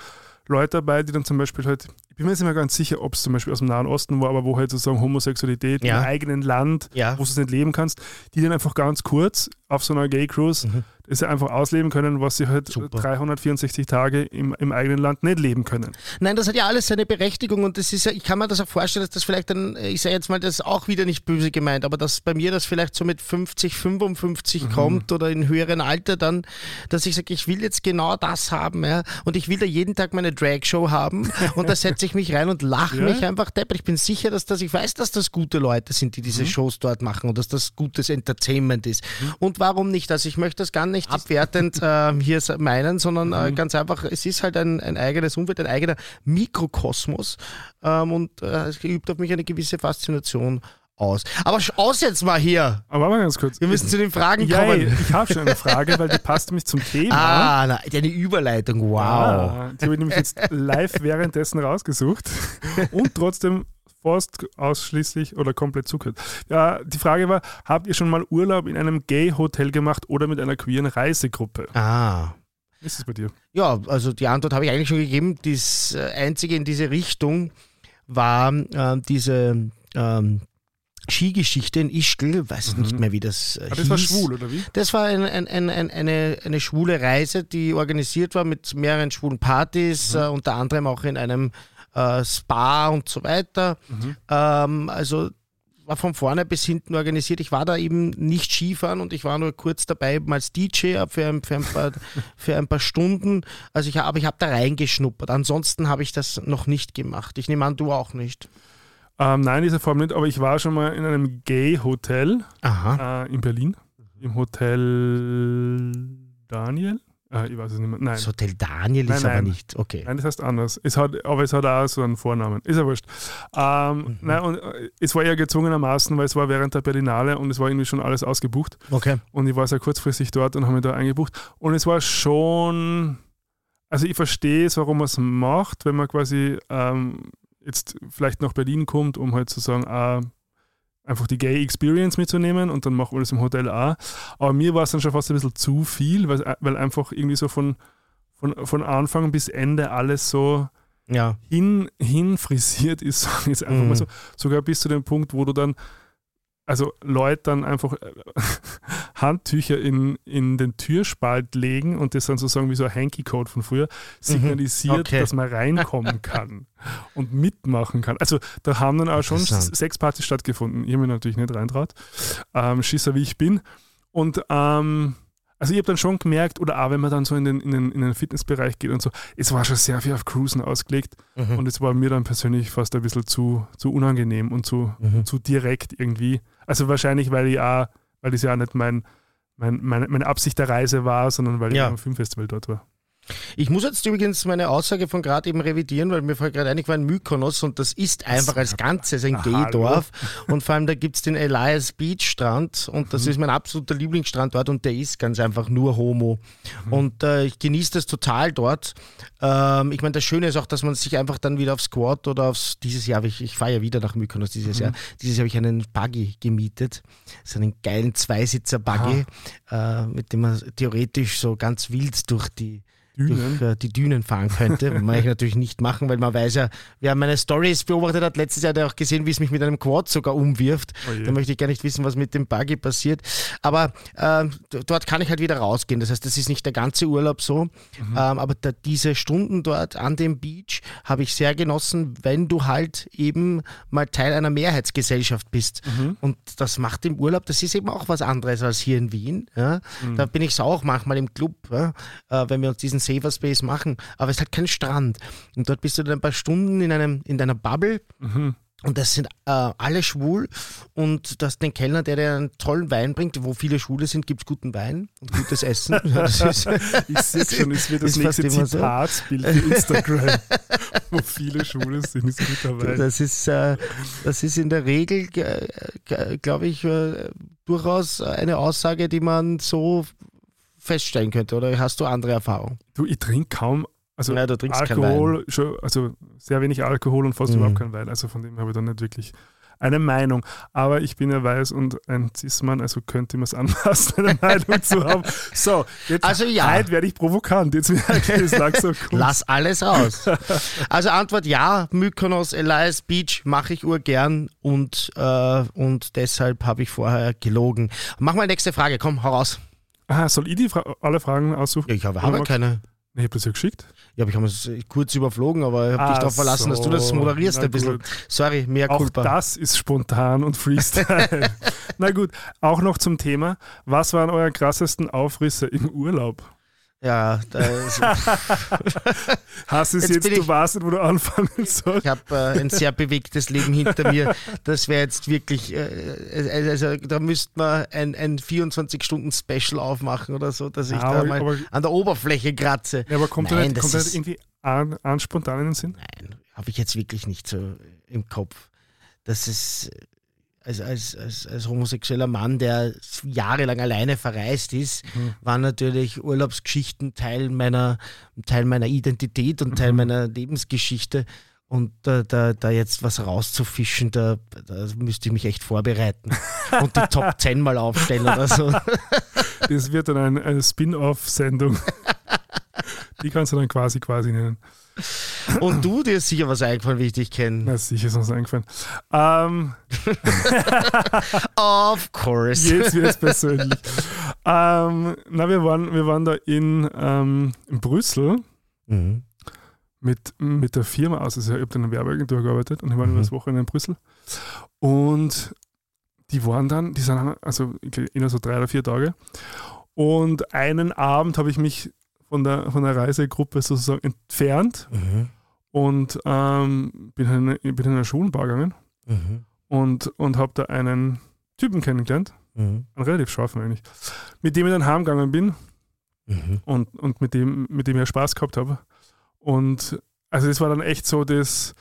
Leute dabei, die dann zum Beispiel halt, ich bin mir jetzt nicht mehr ganz sicher, ob es zum Beispiel aus dem Nahen Osten war, aber wo halt sozusagen Homosexualität ja. im eigenen Land, ja. wo du es nicht leben kannst, die dann einfach ganz kurz auf so einer Gay Cruise mhm dass sie einfach ausleben können, was sie halt Super. 364 Tage im, im eigenen Land nicht leben können. Nein, das hat ja alles seine Berechtigung und das ist ja, ich kann mir das auch vorstellen, dass das vielleicht dann, ich sage jetzt mal, das ist auch wieder nicht böse gemeint, aber dass bei mir das vielleicht so mit 50, 55 mhm. kommt oder in höheren Alter dann, dass ich sage, ich will jetzt genau das haben, ja, und ich will da jeden Tag meine Drag-Show haben und da setze ich mich rein und lache ja. mich einfach depp. Ich bin sicher, dass das, ich weiß, dass das gute Leute sind, die diese mhm. Shows dort machen und dass das gutes Entertainment ist. Mhm. Und warum nicht? Also ich möchte das gar nicht nicht abwertend äh, hier meinen, sondern äh, mhm. ganz einfach, es ist halt ein, ein eigenes Umfeld, ein eigener Mikrokosmos ähm, und äh, es übt auf mich eine gewisse Faszination aus. Aber aus jetzt mal hier. Aber mal ganz kurz. Wir müssen zu den Fragen ja, kommen. Ich habe schon eine Frage, weil die passt nämlich zum Thema. Ah, na, eine Überleitung, wow. Ja, die habe ich nämlich jetzt live währenddessen rausgesucht und trotzdem fast ausschließlich oder komplett zugehört. Ja, die Frage war, habt ihr schon mal Urlaub in einem Gay-Hotel gemacht oder mit einer queeren Reisegruppe? Ah. Wie ist es bei dir? Ja, also die Antwort habe ich eigentlich schon gegeben. Das äh, Einzige in diese Richtung war äh, diese ähm, Skigeschichte in Ischgl, weiß mhm. nicht mehr, wie das äh, ah, Das war schwul, oder wie? Das war ein, ein, ein, eine, eine schwule Reise, die organisiert war mit mehreren schwulen Partys, mhm. äh, unter anderem auch in einem äh, Spa und so weiter. Mhm. Ähm, also war von vorne bis hinten organisiert. Ich war da eben nicht Skifahren und ich war nur kurz dabei eben als DJ für ein, für ein, paar, für ein paar Stunden. Also ich, aber ich habe da reingeschnuppert. Ansonsten habe ich das noch nicht gemacht. Ich nehme an, du auch nicht. Ähm, nein, diese Form nicht, aber ich war schon mal in einem Gay-Hotel äh, in Berlin. Im Hotel Daniel. Äh, ich weiß es nicht mehr. Nein. Das Hotel Daniel nein, ist nein. aber nicht. Okay. Nein, das heißt anders. Es hat, aber es hat auch so einen Vornamen. Ist ja wurscht. Ähm, mhm. nein, und äh, es war eher gezwungenermaßen, weil es war während der Berlinale und es war irgendwie schon alles ausgebucht. Okay. Und ich war sehr kurzfristig dort und habe mich da eingebucht. Und es war schon. Also ich verstehe es, warum man es macht, wenn man quasi ähm, jetzt vielleicht nach Berlin kommt, um halt zu sagen, ah, einfach die Gay Experience mitzunehmen und dann machen wir das im Hotel auch. Aber mir war es dann schon fast ein bisschen zu viel, weil, weil einfach irgendwie so von, von, von Anfang bis Ende alles so ja. hin, hin frisiert ist, jetzt einfach mhm. mal so. Sogar bis zu dem Punkt, wo du dann also Leute dann einfach äh, Handtücher in, in den Türspalt legen und das dann sozusagen wie so ein Hanky-Code von früher signalisiert, okay. dass man reinkommen kann und mitmachen kann. Also da haben dann auch schon sechs Partys stattgefunden. Ich habe mir natürlich nicht reintraut. Ähm, Schisser wie ich bin. Und ähm, also ich habe dann schon gemerkt, oder auch wenn man dann so in den, in, den, in den Fitnessbereich geht und so, es war schon sehr viel auf Cruisen ausgelegt mhm. und es war mir dann persönlich fast ein bisschen zu, zu unangenehm und zu, mhm. zu direkt irgendwie. Also wahrscheinlich, weil ich auch, weil das ja auch nicht mein, mein, meine, meine Absicht der Reise war, sondern weil ja. ich am Filmfestival dort war. Ich muss jetzt übrigens meine Aussage von gerade eben revidieren, weil mir vorher gerade einig war ein Mykonos und das ist einfach als Ganzes ein Gay-Dorf. Und vor allem da gibt es den Elias Beach Strand und das mhm. ist mein absoluter Lieblingsstrand dort und der ist ganz einfach nur Homo. Mhm. Und äh, ich genieße das total dort. Ähm, ich meine, das Schöne ist auch, dass man sich einfach dann wieder aufs Quad oder aufs, dieses Jahr, ich, ich fahre ja wieder nach Mykonos dieses mhm. Jahr, dieses Jahr habe ich einen Buggy gemietet, so einen geilen Zweisitzer-Buggy, äh, mit dem man theoretisch so ganz wild durch die Dünen. durch äh, die Dünen fahren könnte. Mache ich natürlich nicht machen, weil man weiß ja, wer meine Stories beobachtet hat, letztes Jahr hat er auch gesehen, wie es mich mit einem Quad sogar umwirft. Oh da möchte ich gar nicht wissen, was mit dem Buggy passiert. Aber äh, dort kann ich halt wieder rausgehen. Das heißt, das ist nicht der ganze Urlaub so. Mhm. Ähm, aber da, diese Stunden dort an dem Beach habe ich sehr genossen, wenn du halt eben mal Teil einer Mehrheitsgesellschaft bist. Mhm. Und das macht im Urlaub, das ist eben auch was anderes als hier in Wien. Ja? Mhm. Da bin ich es auch manchmal im Club, ja? äh, wenn wir uns diesen Safer Space machen, aber es hat keinen Strand. Und dort bist du dann ein paar Stunden in, einem, in deiner Bubble. Mhm. Und das sind äh, alle schwul und das den Kellner, der dir einen tollen Wein bringt. Wo viele Schwule sind, gibt es guten Wein und gutes Essen. ist, ich sehe schon, es wird das nächste Zitatsbild so. für Instagram. wo viele Schwule sind, ist guter Wein. Das ist, äh, das ist in der Regel, glaube ich, äh, durchaus eine Aussage, die man so feststellen könnte? Oder hast du andere Erfahrungen? Du, ich trinke kaum. Also trinkst Alkohol, schon, also sehr wenig Alkohol und fast mhm. überhaupt kein Wein. Also von dem habe ich dann nicht wirklich eine Meinung. Aber ich bin ja weiß und ein Cis-Mann, also könnte man es anpassen, eine Meinung zu haben. So, jetzt also ja. heute werde ich provokant. Jetzt merke ich, es langsam Lass alles raus. Also Antwort ja, Mykonos, Elias Beach mache ich urgern und, äh, und deshalb habe ich vorher gelogen. Mach mal nächste Frage, komm, hau raus. Aha, soll ich die Fra alle Fragen aussuchen? Ja, ich habe, habe keine. Ich habe das ja geschickt. Ja, aber ich habe es kurz überflogen, aber ich habe ah, dich darauf verlassen, so. dass du das moderierst ein bisschen. Sorry, mehr Culpa. Auch das ist spontan und Freestyle. Na gut, auch noch zum Thema. Was waren eure krassesten Aufrisse im Urlaub? Ja, da ist, Hast du es jetzt, jetzt du weißt, wo du anfangen sollst? Ich habe äh, ein sehr bewegtes Leben hinter mir. Das wäre jetzt wirklich, äh, also da müsste man ein, ein 24-Stunden-Special aufmachen oder so, dass ich ja, da mal aber, an der Oberfläche kratze. Ja, aber kommt Nein, da nicht, nicht irgendwie an, an spontan in den Sinn? Nein, habe ich jetzt wirklich nicht so im Kopf. Das ist als, als, als, als homosexueller Mann, der jahrelang alleine verreist ist, mhm. waren natürlich Urlaubsgeschichten Teil meiner, Teil meiner Identität und Teil mhm. meiner Lebensgeschichte. Und da, da, da jetzt was rauszufischen, da, da müsste ich mich echt vorbereiten und die Top 10 mal aufstellen oder so. Das wird dann eine, eine Spin-off-Sendung. Die kannst du dann quasi quasi nennen. Und du, dir ist sicher was eingefallen, wie ich dich kenne. Na, sicher ist uns eingefallen. Ähm, of course. jetzt wird es persönlich. ähm, na, wir waren, wir waren da in, ähm, in Brüssel Mhm. mit, mit der Firma aus. Also ich habe in einer Werbeagentur gearbeitet und ich war Mhm. über das Wochenende in Brüssel. Und die waren dann, die sind also innerhalb so drei oder vier Tage. Und einen Abend habe ich mich von der, von der Reisegruppe sozusagen entfernt Mhm. und ähm, bin, in, eine- bin in eine Schulenbar gegangen Mhm. und, und habe da einen Typen kennengelernt, Mhm. einen relativ scharfen eigentlich, mit dem ich dann heimgegangen bin Mhm. und, und mit, dem, mit dem ich Spaß gehabt habe. Und also das war dann echt so das,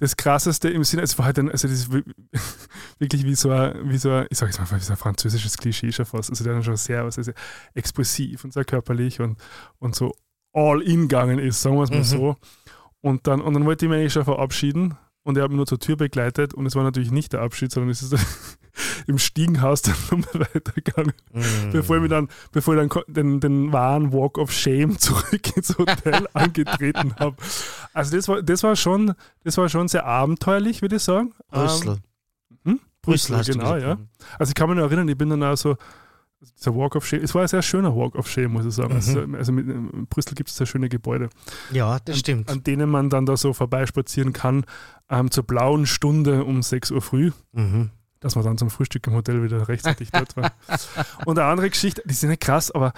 das Krasseste im Sinne, es war halt ein, also das ist wi- wirklich wie so ein, wie so ein, ich sag jetzt mal, wie so ein französisches Klischee schon fast. Also der dann schon sehr, was ist, expressiv und sehr körperlich und, und so all in gegangen ist, sagen wir es mal Mhm. so. Und dann, und dann wollte ich mich eigentlich schon verabschieden und er hat mich nur zur Tür begleitet und es war natürlich nicht der Abschied, sondern es ist im Stiegenhaus dann nochmal weitergegangen Mhm. bevor ich mir dann, bevor ich dann den, den wahren Walk of Shame zurück ins Hotel angetreten habe. Also das war, das war schon, das war schon sehr abenteuerlich, würde ich sagen. Brüssel. Ähm, hm? Brüssel, du genau, ja. Also ich kann mich noch erinnern, ich bin dann auch so, dieser Walk of Shame, es war ein sehr schöner Walk of Shame, muss ich sagen. Mhm. Also, mit, in Brüssel gibt es sehr schöne Gebäude, Ja, das stimmt. an denen man dann da so vorbeispazieren kann, ähm, zur blauen Stunde um 6 Uhr früh Mhm. dass man dann zum Frühstück im Hotel wieder rechtzeitig dort war. Und eine andere Geschichte, die sind nicht krass, aber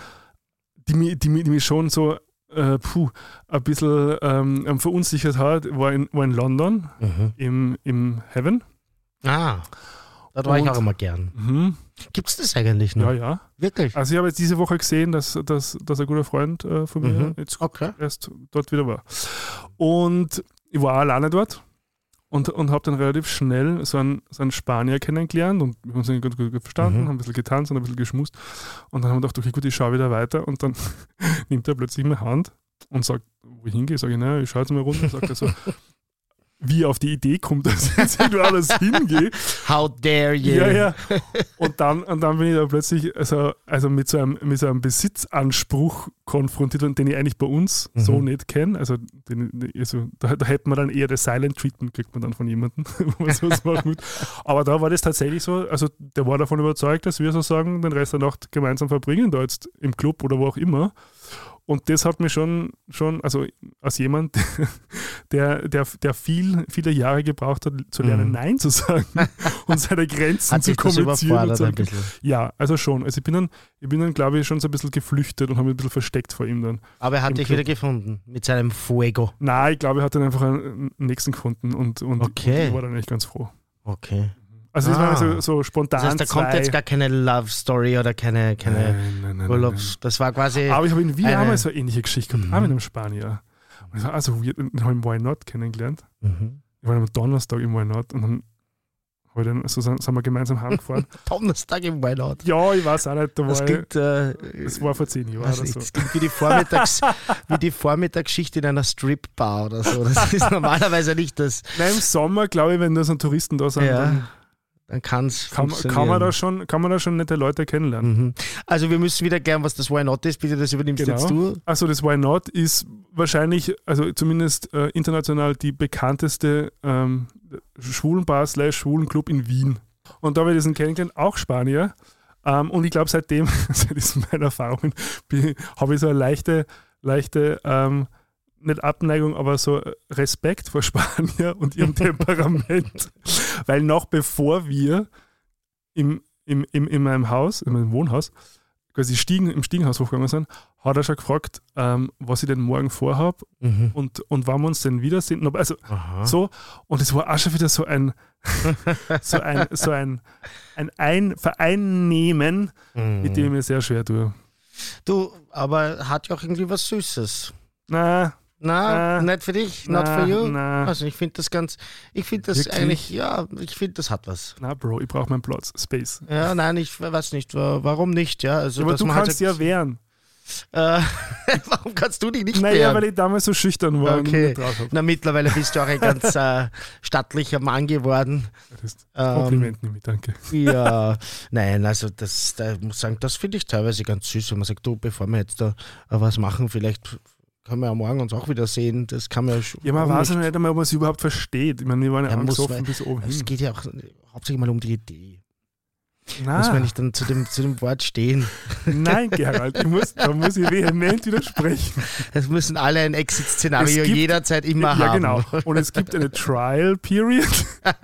die, die, die mich schon so äh, puh, ein bisschen ähm, verunsichert hat, war in, war in London Mhm. im, im Heaven. Ah, da war ich auch immer gern. Gibt es das eigentlich noch? Ja, ja. Wirklich? Also ich habe jetzt diese Woche gesehen, dass, dass, dass ein guter Freund äh, von mir Mhm. jetzt Okay. erst dort wieder war. Und ich war alleine dort und, und habe dann relativ schnell so einen, so einen Spanier kennengelernt und wir haben uns ganz gut verstanden, Mhm. haben ein bisschen getanzt und ein bisschen geschmust. Und dann haben wir gedacht, okay, gut, ich schaue wieder weiter. Und dann nimmt er plötzlich meine Hand und sagt, wo ich hingehe. Sage ich, naja, ich schaue jetzt mal runter. Sagt er so, wie auf die Idee kommt, dass ich jetzt irgendwo alles hingehe. How dare you? Ja, ja. Und dann, und dann bin ich da plötzlich also, also mit, so einem, mit so einem Besitzanspruch konfrontiert, den ich eigentlich bei uns Mhm. so nicht kenne. Also, den, also da, da hätte man dann eher das Silent Treatment, kriegt man dann von jemandem, wo man sowas machen muss. Aber da war das tatsächlich so, also der war davon überzeugt, dass wir sozusagen den Rest der Nacht gemeinsam verbringen, da jetzt im Club oder wo auch immer. Und das hat mich schon, schon also als jemand, der, der, der viel, viele Jahre gebraucht hat, zu lernen, Mhm. Nein zu sagen und seine Grenzen zu kommunizieren. Bisschen. Ja, also schon. Also ich bin dann, ich bin dann, glaube ich, schon so ein bisschen geflüchtet und habe mich ein bisschen versteckt vor ihm dann. Aber er hat dich Club. wieder gefunden mit seinem Fuego. Nein, ich glaube, er hat dann einfach einen einen nächsten gefunden und, und, Okay. und ich war dann echt ganz froh. Okay. Also das Ah. war so, so spontan Das heißt, da kommt jetzt gar keine Love Story oder keine, keine nein, nein, nein, Urlaubs. Das war quasi. nein. Aber ich habe in Wien eine- auch mal so eine ähnliche Geschichte gehabt, Mhm. auch mit einem Spanier. Und ich war also weird, und habe ihn Why Not kennengelernt. Mhm. Ich war am Donnerstag im Why Not und dann, hab ich dann so sind sind wir gemeinsam heimgefahren. Donnerstag im Weinort. ja, ich weiß auch nicht, da Das war ich, klingt, äh, das war vor zehn Jahren oder so. das klingt wie die, Vormittags, wie die Vormittagsschicht in einer Stripbar oder so. Das ist normalerweise nicht das. Nein, im Sommer, glaube ich, wenn da so Touristen da sind, Ja, dann Dann kann es kann, man da schon, kann man da schon nette Leute kennenlernen. Mhm. Also wir müssen wieder klären, was das Why Not ist. Bitte, das übernimmst Genau. jetzt du. Also das Why Not ist wahrscheinlich, also zumindest äh, international die bekannteste ähm, Schwulenbar slash Schwulenclub in Wien. Und da ich diesen kennengelernt, auch Spanier. Ähm, und ich glaube, seitdem, seit diesen meinen Erfahrungen, habe ich so eine leichte, leichte, ähm, nicht Abneigung, aber so Respekt vor Spanier und ihrem Temperament. Weil noch bevor wir im, im, im, in meinem Haus, in meinem Wohnhaus, quasi Stiegen, im Stiegenhaus hochgegangen sind, hat er schon gefragt, ähm, was ich denn morgen vorhabe Mhm. und, und wann wir uns denn wiedersehen. Also Aha. so, und es war auch schon wieder so ein, so ein, so ein, ein, ein Vereinnehmen, mit dem ich mir sehr schwer tue. Du, aber hat ja auch irgendwie was Süßes. Na, Na, Äh, nicht für dich, not na, for you. na. Also ich finde das ganz, ich finde das Wirklich? eigentlich, ja, ich finde das hat was. na, Bro, ich brauche meinen Platz, Space. Ja, nein, ich weiß nicht, wa- warum nicht, ja. Also, aber du halt kannst sagt, ja wehren. Äh, warum kannst du dich nicht Naja, wehren? weil ich damals so schüchtern war Okay. Na, mittlerweile bist du auch ein ganz äh, stattlicher Mann geworden. Das ist Ähm, Kompliment nehme ich, danke. Ja, nein, also das, da muss ich sagen, das finde ich teilweise ganz süß, wenn man sagt, du, bevor wir jetzt da was machen, vielleicht können wir ja morgen uns auch wieder sehen. Das kann man ja schon. Ja, man weiß ja nicht einmal, ob man es überhaupt versteht. Ich meine, wir waren ja, Ja, muss angesoffen man- bis oben Es geht ja auch hauptsächlich mal um die Idee. Muss Nein, man nicht dann zu dem, zu dem Wort stehen. nein, Gerald, ich muss, da muss ich vehement widersprechen. Es müssen alle ein Exit-Szenario jederzeit immer haben. Ja, genau. Und es gibt eine Trial Period.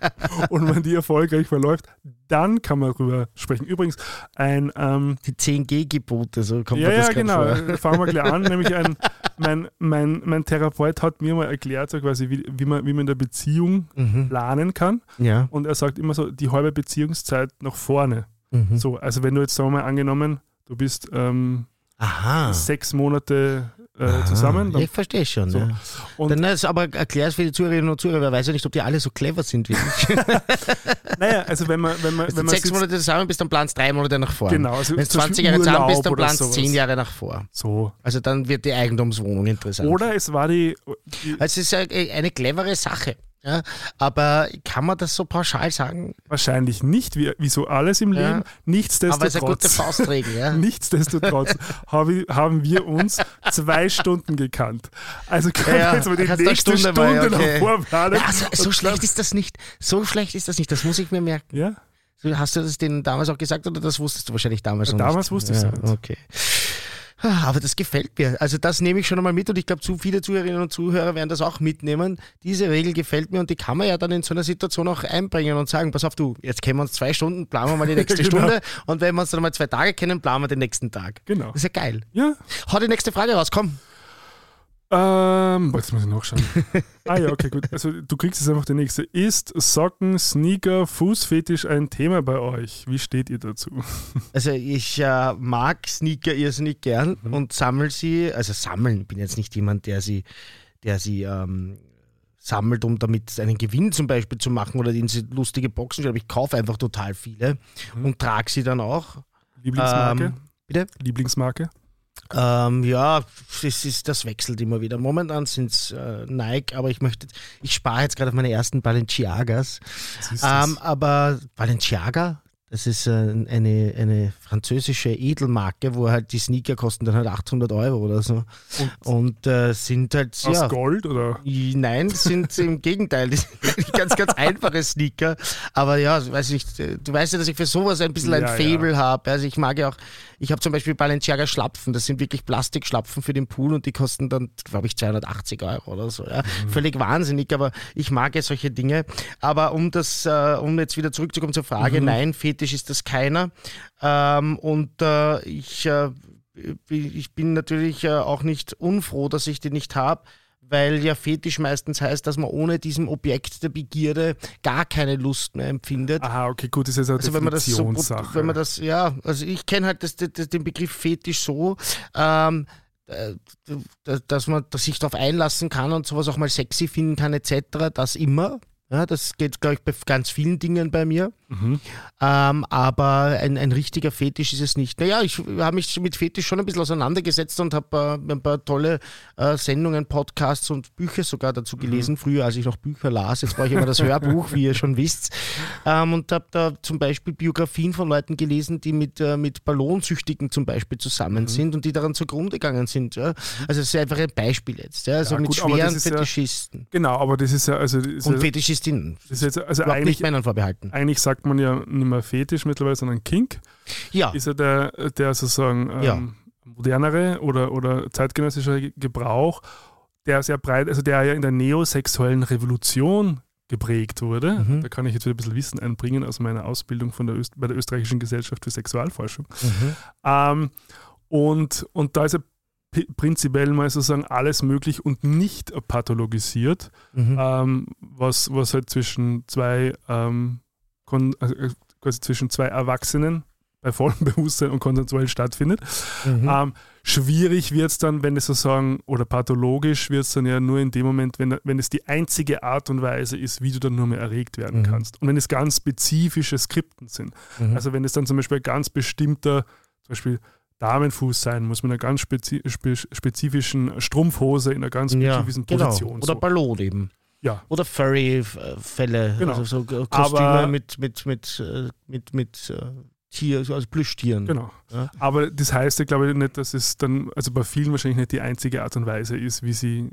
Und wenn die erfolgreich verläuft, dann kann man darüber sprechen. Übrigens, ein ähm, Die 10G-Gebote, so kommt ja, das ja, genau. vor. Fangen wir gleich an. Nämlich ein, mein, mein, mein Therapeut hat mir mal erklärt, so quasi, wie, wie, man, wie man in der Beziehung Mhm. planen kann. Ja. Und er sagt immer so, die halbe Beziehungszeit nach vorne. Mhm. So, also wenn du jetzt, sagen wir mal, angenommen, du bist ähm, Aha. sechs Monate äh, zusammen. Dann, Ich verstehe schon. So. Ja. Und- Dann ist aber erklär es für die Zuhörerinnen und Zuhörer, wer weiß ja nicht, ob die alle so clever sind wie ich. naja, also wenn man, wenn man, Wenn wenn du man sechs sitzt- Monate zusammen bist, dann planst drei Monate nach vorne. Genau, also Wenn du zum 20 Beispiel Jahre zusammen bist, dann planst. 10 Jahre nach vor. so. Also dann wird die Eigentumswohnung interessant. Oder es war die, die Also es ist eine clevere Sache. Ja? Aber kann man das so pauschal sagen? wahrscheinlich nicht, wie, wie so alles im Ja. Leben. Aber es ist eine gute Nichtsdestotrotz, Faustregel. Ja? nichtsdestotrotz habe ich- haben wir uns zwei Stunden gekannt. Also können Ja, wir jetzt mal die nächste Stunde Stunde, mal, okay. noch vorplanen. Ja, so, schlecht ist das nicht. So schlecht ist das nicht. Das muss ich mir merken. Ja, Hast du das denen damals auch gesagt oder das wusstest du wahrscheinlich damals noch damals nicht? wusste ich's ja, nicht. Okay. Ah, Aber das gefällt mir. Also das nehme ich schon einmal mit und ich glaube, zu viele Zuhörerinnen und Zuhörer werden das auch mitnehmen. Diese Regel gefällt mir und die kann man ja dann in so einer Situation auch einbringen und sagen, pass auf du, jetzt kennen wir uns zwei Stunden, planen wir mal die nächste Genau. Stunde und wenn wir uns dann mal zwei Tage kennen, planen wir den nächsten Tag. genau. Das ist ja geil. Ja. Hau die nächste Frage raus, komm. Ähm, boah, jetzt muss ich nachschauen. ah ja, okay, gut. Also du kriegst jetzt einfach die nächste. Ist Socken, Sneaker, Fußfetisch ein Thema bei euch? Wie steht ihr dazu? Also ich äh, mag Sneaker irrsinnig gern und sammle sie, also sammeln, bin jetzt nicht jemand, der sie, der sie ähm, sammelt, um damit einen Gewinn zum Beispiel zu machen oder in sie lustige Boxen, aber ich kaufe einfach total viele und trage sie dann auch. Lieblingsmarke? Ähm, bitte? Lieblingsmarke? Ähm, ja, es ist, das wechselt immer wieder. Momentan sind es äh, Nike, aber ich möchte, ich spare jetzt gerade auf meine ersten Balenciagas. Ähm, aber Balenciaga, das ist äh, eine, eine französische Edelmarke, wo halt die Sneaker kosten dann halt 800 Euro oder so. Und, äh, sind halt, Aus ja, Gold oder? Nein, sind im Gegenteil, die sind ganz, ganz einfache Sneaker. Aber ja, weiß ich, nicht, du weißt ja, dass ich für sowas ein bisschen ein Ja, Fable habe. Also ich mag ja auch, ich habe zum Beispiel Balenciaga Schlapfen, das sind wirklich Plastikschlapfen für den Pool und die kosten dann, glaube ich, 280 Euro oder so. Ja. Mhm. Völlig wahnsinnig, aber ich mag ja solche Dinge. Aber um das, äh, um jetzt wieder zurückzukommen zur Mhm. Frage, nein, Fetisch ist das keiner. Ähm, und äh, ich, äh, ich bin natürlich äh, auch nicht unfroh, dass ich den nicht habe, weil ja Fetisch meistens heißt, dass man ohne diesem Objekt der Begierde gar keine Lust mehr empfindet. Aha, okay, gut, das ist eine Also wenn man das so, wenn man das, ja, also ich kenne halt das, das, den Begriff Fetisch so, ähm, äh, dass man dass sich darauf einlassen kann und sowas auch mal sexy finden kann etc. Das immer. Ja, das geht, glaube ich, bei ganz vielen Dingen bei mir. Mhm. Ähm, aber ein, ein richtiger Fetisch ist es nicht. Naja, ich habe mich mit Fetisch schon ein bisschen auseinandergesetzt und habe äh, ein paar tolle äh, Sendungen, Podcasts und Bücher sogar dazu gelesen. Früher, als ich noch Bücher las, jetzt brauche ich immer das Hörbuch, wie ihr schon wisst. Ähm, und habe da zum Beispiel Biografien von Leuten gelesen, die mit, äh, mit Ballonsüchtigen zum Beispiel zusammen sind und die daran zugrunde gegangen sind. Ja? Also das ist einfach ein Beispiel jetzt. Ja? Also Ja, mit gut, schweren ist Fetischisten. Genau, aber das ist ja, also, Und ja, Fetischisten. das ist jetzt, also Überhaupt nicht eigentlich, Männern vorbehalten. eigentlich sagt man ja nicht mehr Fetisch mittlerweile, sondern Kink. Ja. Ist ja der, der sozusagen ähm, Ja. modernere oder, oder zeitgenössische Gebrauch, der sehr breit, also der ja in der neosexuellen Revolution geprägt wurde. Mhm. Da kann ich jetzt wieder ein bisschen Wissen einbringen aus meiner Ausbildung von der Öst bei der Österreichischen Gesellschaft für Sexualforschung. Mhm. Ähm, und, und da ist p- prinzipiell mal sozusagen alles möglich und nicht pathologisiert, Mhm. ähm, was, was halt zwischen zwei ähm, also äh, quasi zwischen zwei Erwachsenen bei vollem Bewusstsein und konsensuell stattfindet. Mhm. Ähm, schwierig wird es dann, wenn es sozusagen, oder pathologisch wird es dann ja nur in dem Moment, wenn, wenn es die einzige Art und Weise ist, wie du dann nur mehr erregt werden Mhm. kannst. Und wenn es ganz spezifische Skripten sind. Mhm. Also wenn es dann zum Beispiel ganz bestimmter, zum Beispiel Damenfuß sein muss, mit einer ganz spezi spe spezifischen Strumpfhose in einer ganz spezifischen genau. Position. Oder so. Ballon eben. Ja, Oder Furry-Fälle. Genau. Also so Kostüme Aber- mit, mit, mit, mit, mit äh, Tier, also Plüschtieren. Genau. Ja. Aber das heißt ja, glaube ich, nicht, dass es dann, also bei vielen wahrscheinlich nicht die einzige Art und Weise ist, wie sie.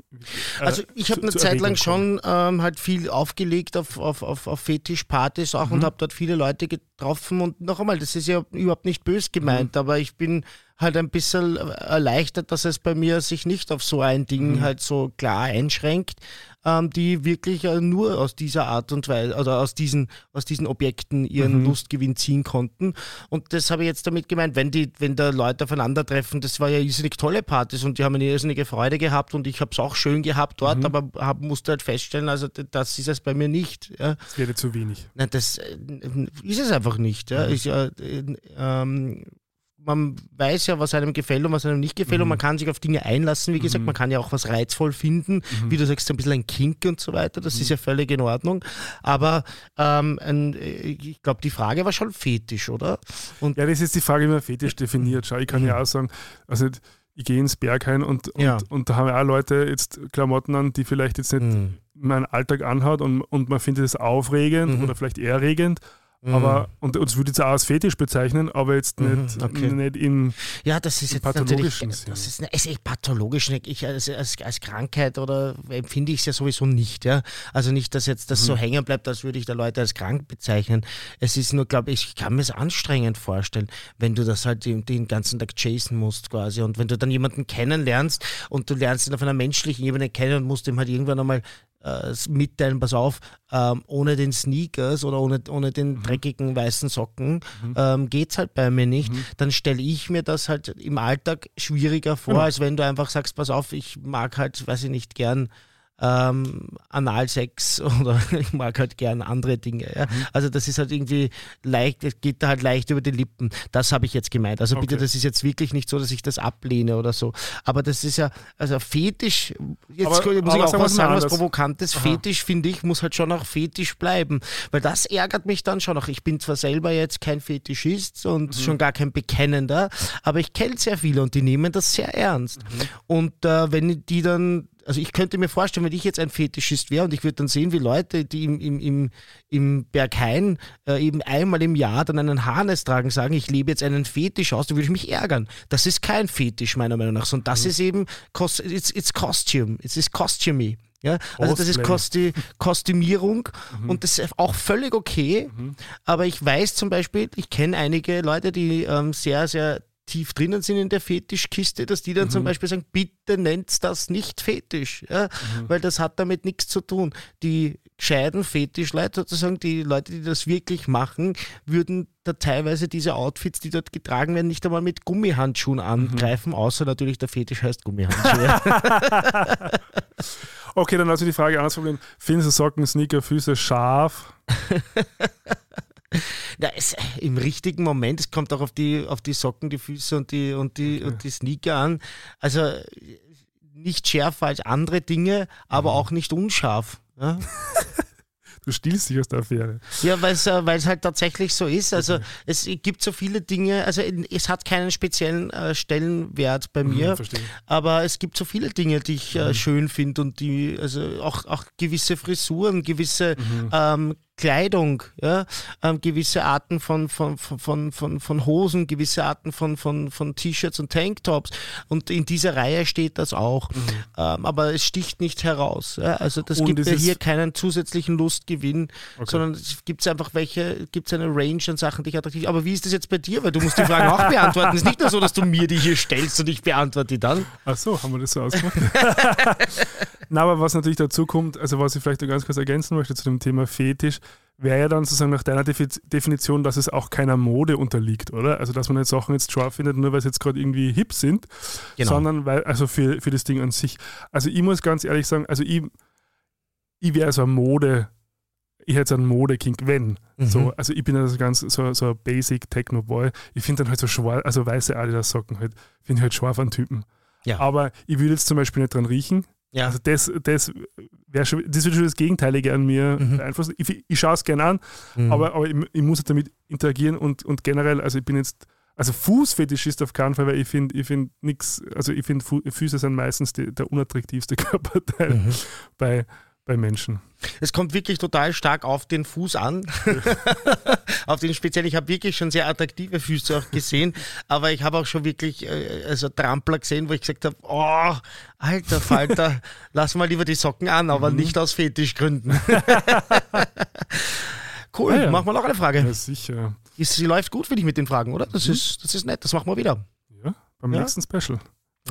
Äh, also ich habe eine Zeit lang schon ähm, halt viel aufgelegt auf, auf, auf, auf Fetischpartys auch mhm. und habe dort viele Leute getroffen und noch einmal, das ist ja überhaupt nicht bös gemeint, mhm. aber ich bin halt ein bisschen erleichtert, dass es bei mir sich nicht auf so ein Ding mhm. halt so klar einschränkt, ähm, die wirklich äh, nur aus dieser Art und Weise, oder aus diesen, aus diesen Objekten ihren mhm. Lustgewinn ziehen konnten. Und das habe ich jetzt damit gemeint, wenn die, wenn da Leute aufeinandertreffen, das war ja irrsinnig tolle Partys und die haben eine irrsinnige Freude gehabt und ich habe es auch schön gehabt dort, mhm. aber hab, musste halt feststellen, also das ist es bei mir nicht. Ja. Das wäre zu wenig. Nein, das äh, ist es einfach nicht. Ja. Mhm. Ich, äh, ähm, man weiß ja, was einem gefällt und was einem nicht gefällt mhm. und man kann sich auf Dinge einlassen. Wie gesagt, mhm. man kann ja auch was reizvoll finden, mhm. wie du sagst, ein bisschen ein Kink und so weiter. Das ist mhm. ja völlig in Ordnung. Aber ähm, ein, ich glaube, die Frage war schon fetisch, oder? Und ja, das ist die Frage, wie man fetisch definiert. Schau, ich kann ja mhm. auch sagen, also ich gehe ins Berghain und, und, ja. und da haben ja auch Leute jetzt Klamotten an, die vielleicht jetzt nicht mhm. meinen Alltag anhat und, und man findet es aufregend oder vielleicht erregend. Aber, mhm. und uns würde jetzt auch als Fetisch bezeichnen, aber jetzt mhm, nicht, okay. nicht im Ja, das ist jetzt natürlich, das ist, ist echt pathologisch. Ich, als, als, als Krankheit oder empfinde ich es ja sowieso nicht. Ja? Also nicht, dass jetzt das mhm. so hängen bleibt, als würde ich da Leute als krank bezeichnen. Es ist nur, glaube ich, ich kann mir es anstrengend vorstellen, wenn du das halt den, den ganzen Tag chasen musst quasi. Und wenn du dann jemanden kennenlernst und du lernst ihn auf einer menschlichen Ebene kennen und musst ihm halt irgendwann einmal äh, mitteilen, pass auf, ähm, ohne den Sneakers oder ohne, ohne den mhm. dreckigen weißen Socken mhm. ähm, geht es halt bei mir nicht, mhm. dann stelle ich mir das halt im Alltag schwieriger vor, genau. als wenn du einfach sagst, pass auf, ich mag halt, weiß ich nicht, gern ähm, Analsex oder ich mag halt gern andere Dinge. Ja? Mhm. Also das ist halt irgendwie leicht, es geht da halt leicht über die Lippen. Das habe ich jetzt gemeint. Also bitte, das ist jetzt wirklich nicht so, dass ich das ablehne oder so. Aber das ist ja, also Fetisch, jetzt aber, muss ich auch was sagen, was Provokantes. Aha. Fetisch, finde ich, muss halt schon auch Fetisch bleiben. Weil das ärgert mich dann schon auch. Ich bin zwar selber jetzt kein Fetischist und mhm. schon gar kein Bekennender, aber ich kenne sehr viele und die nehmen das sehr ernst. Mhm. Und äh, wenn die dann also ich könnte mir vorstellen, wenn ich jetzt ein Fetischist wäre und ich würde dann sehen, wie Leute, die im, im, im, im Berghain äh, eben einmal im Jahr dann einen Harness tragen, sagen, ich lebe jetzt einen Fetisch aus, dann würde ich mich ärgern. Das ist kein Fetisch meiner Meinung nach, sondern das mhm. ist eben, it's, it's costume, it's, it's costumey. Ja, also das ist Kosti Kostümierung mhm. und das ist auch völlig okay. Mhm. Aber ich weiß zum Beispiel, ich kenne einige Leute, die ähm, sehr, sehr tief drinnen sind in der Fetischkiste, dass die dann mhm. zum Beispiel sagen, bitte nennt das nicht Fetisch, ja? Mhm. weil das hat damit nichts zu tun. Die gescheiten Fetischleute sozusagen, die Leute, die das wirklich machen, würden da teilweise diese Outfits, die dort getragen werden, nicht einmal mit Gummihandschuhen mhm. angreifen, mhm. außer natürlich der Fetisch heißt Gummihandschuhe. okay, dann also die Frage andersrum. Finden Sie Socken, Sneaker, Füße scharf? Na, es, Im richtigen Moment, es kommt auch auf die, auf die Socken, die Füße und die, und die, okay. und die Sneaker an. Also nicht schärfer als andere Dinge, aber mhm. auch nicht unscharf. Ja? Du stiehlst dich aus der Affäre. Ja, weil es äh, halt tatsächlich so ist. Also okay. es gibt so viele Dinge, also es hat keinen speziellen äh, Stellenwert bei mhm, mir, mhm, aber es gibt so viele Dinge, die ich äh, mhm. schön finde und die, also auch, auch gewisse Frisuren, gewisse mhm. ähm, Kleidung, ja, ähm, gewisse Arten von, von, von, von, von Hosen, gewisse Arten von, von, von T-Shirts und Tanktops. Und in dieser Reihe steht das auch. Mhm. Ähm, aber es sticht nicht heraus. Ja? Also das und gibt mir hier keinen zusätzlichen Lustgewinn, okay. sondern es gibt einfach welche, gibt es eine Range an Sachen, die ich attraktiv Aber wie ist das jetzt bei dir? Weil du musst die Fragen auch beantworten. Es ist nicht nur so, dass du mir die hier stellst und ich beantworte die dann. Ach so, haben wir das so ausgemacht? Na, aber was natürlich dazu kommt, also was ich vielleicht noch ganz kurz ergänzen möchte zu dem Thema Fetisch, wäre ja dann sozusagen nach deiner Definition, dass es auch keiner Mode unterliegt, oder? Also dass man jetzt Sachen jetzt scharf findet, nur weil sie jetzt gerade irgendwie hip sind, genau. sondern weil, also für, für das Ding an sich. Also ich muss ganz ehrlich sagen, also ich, ich wäre so ein Mode, ich hätte so einen Mode-King, wenn. Mhm. So, also ich bin also ganz so, so ein Basic Techno-Boy. Ich finde dann halt so schwarz, also weiße Adidas-Socken halt, finde ich halt scharf an Typen. Ja. Aber ich würde jetzt zum Beispiel nicht dran riechen. Ja. Also das, das schon, das würde schon das Gegenteilige an mir mhm. beeinflussen. Ich, ich schaue es gerne an, mhm. aber, aber ich, ich, muss halt damit interagieren und, und generell, also ich bin jetzt, also Fußfetischist auf keinen Fall, weil ich finde, ich finde nichts, also ich finde Füße sind meistens die, der unattraktivste Körperteil mhm. bei, bei Menschen. Es kommt wirklich total stark auf den Fuß an. auf den speziell. Ich habe wirklich schon sehr attraktive Füße auch gesehen, aber ich habe auch schon wirklich äh, also Trampler gesehen, wo ich gesagt habe, oh, alter Falter, lass mal lieber die Socken an, aber mhm. nicht aus Fetischgründen. cool, ah, ja. machen wir noch eine Frage. Ja, sicher. Sie läuft gut für dich mit den Fragen, oder? Das, mhm. ist, das ist nett, das machen wir wieder. Ja, beim ja? nächsten Special.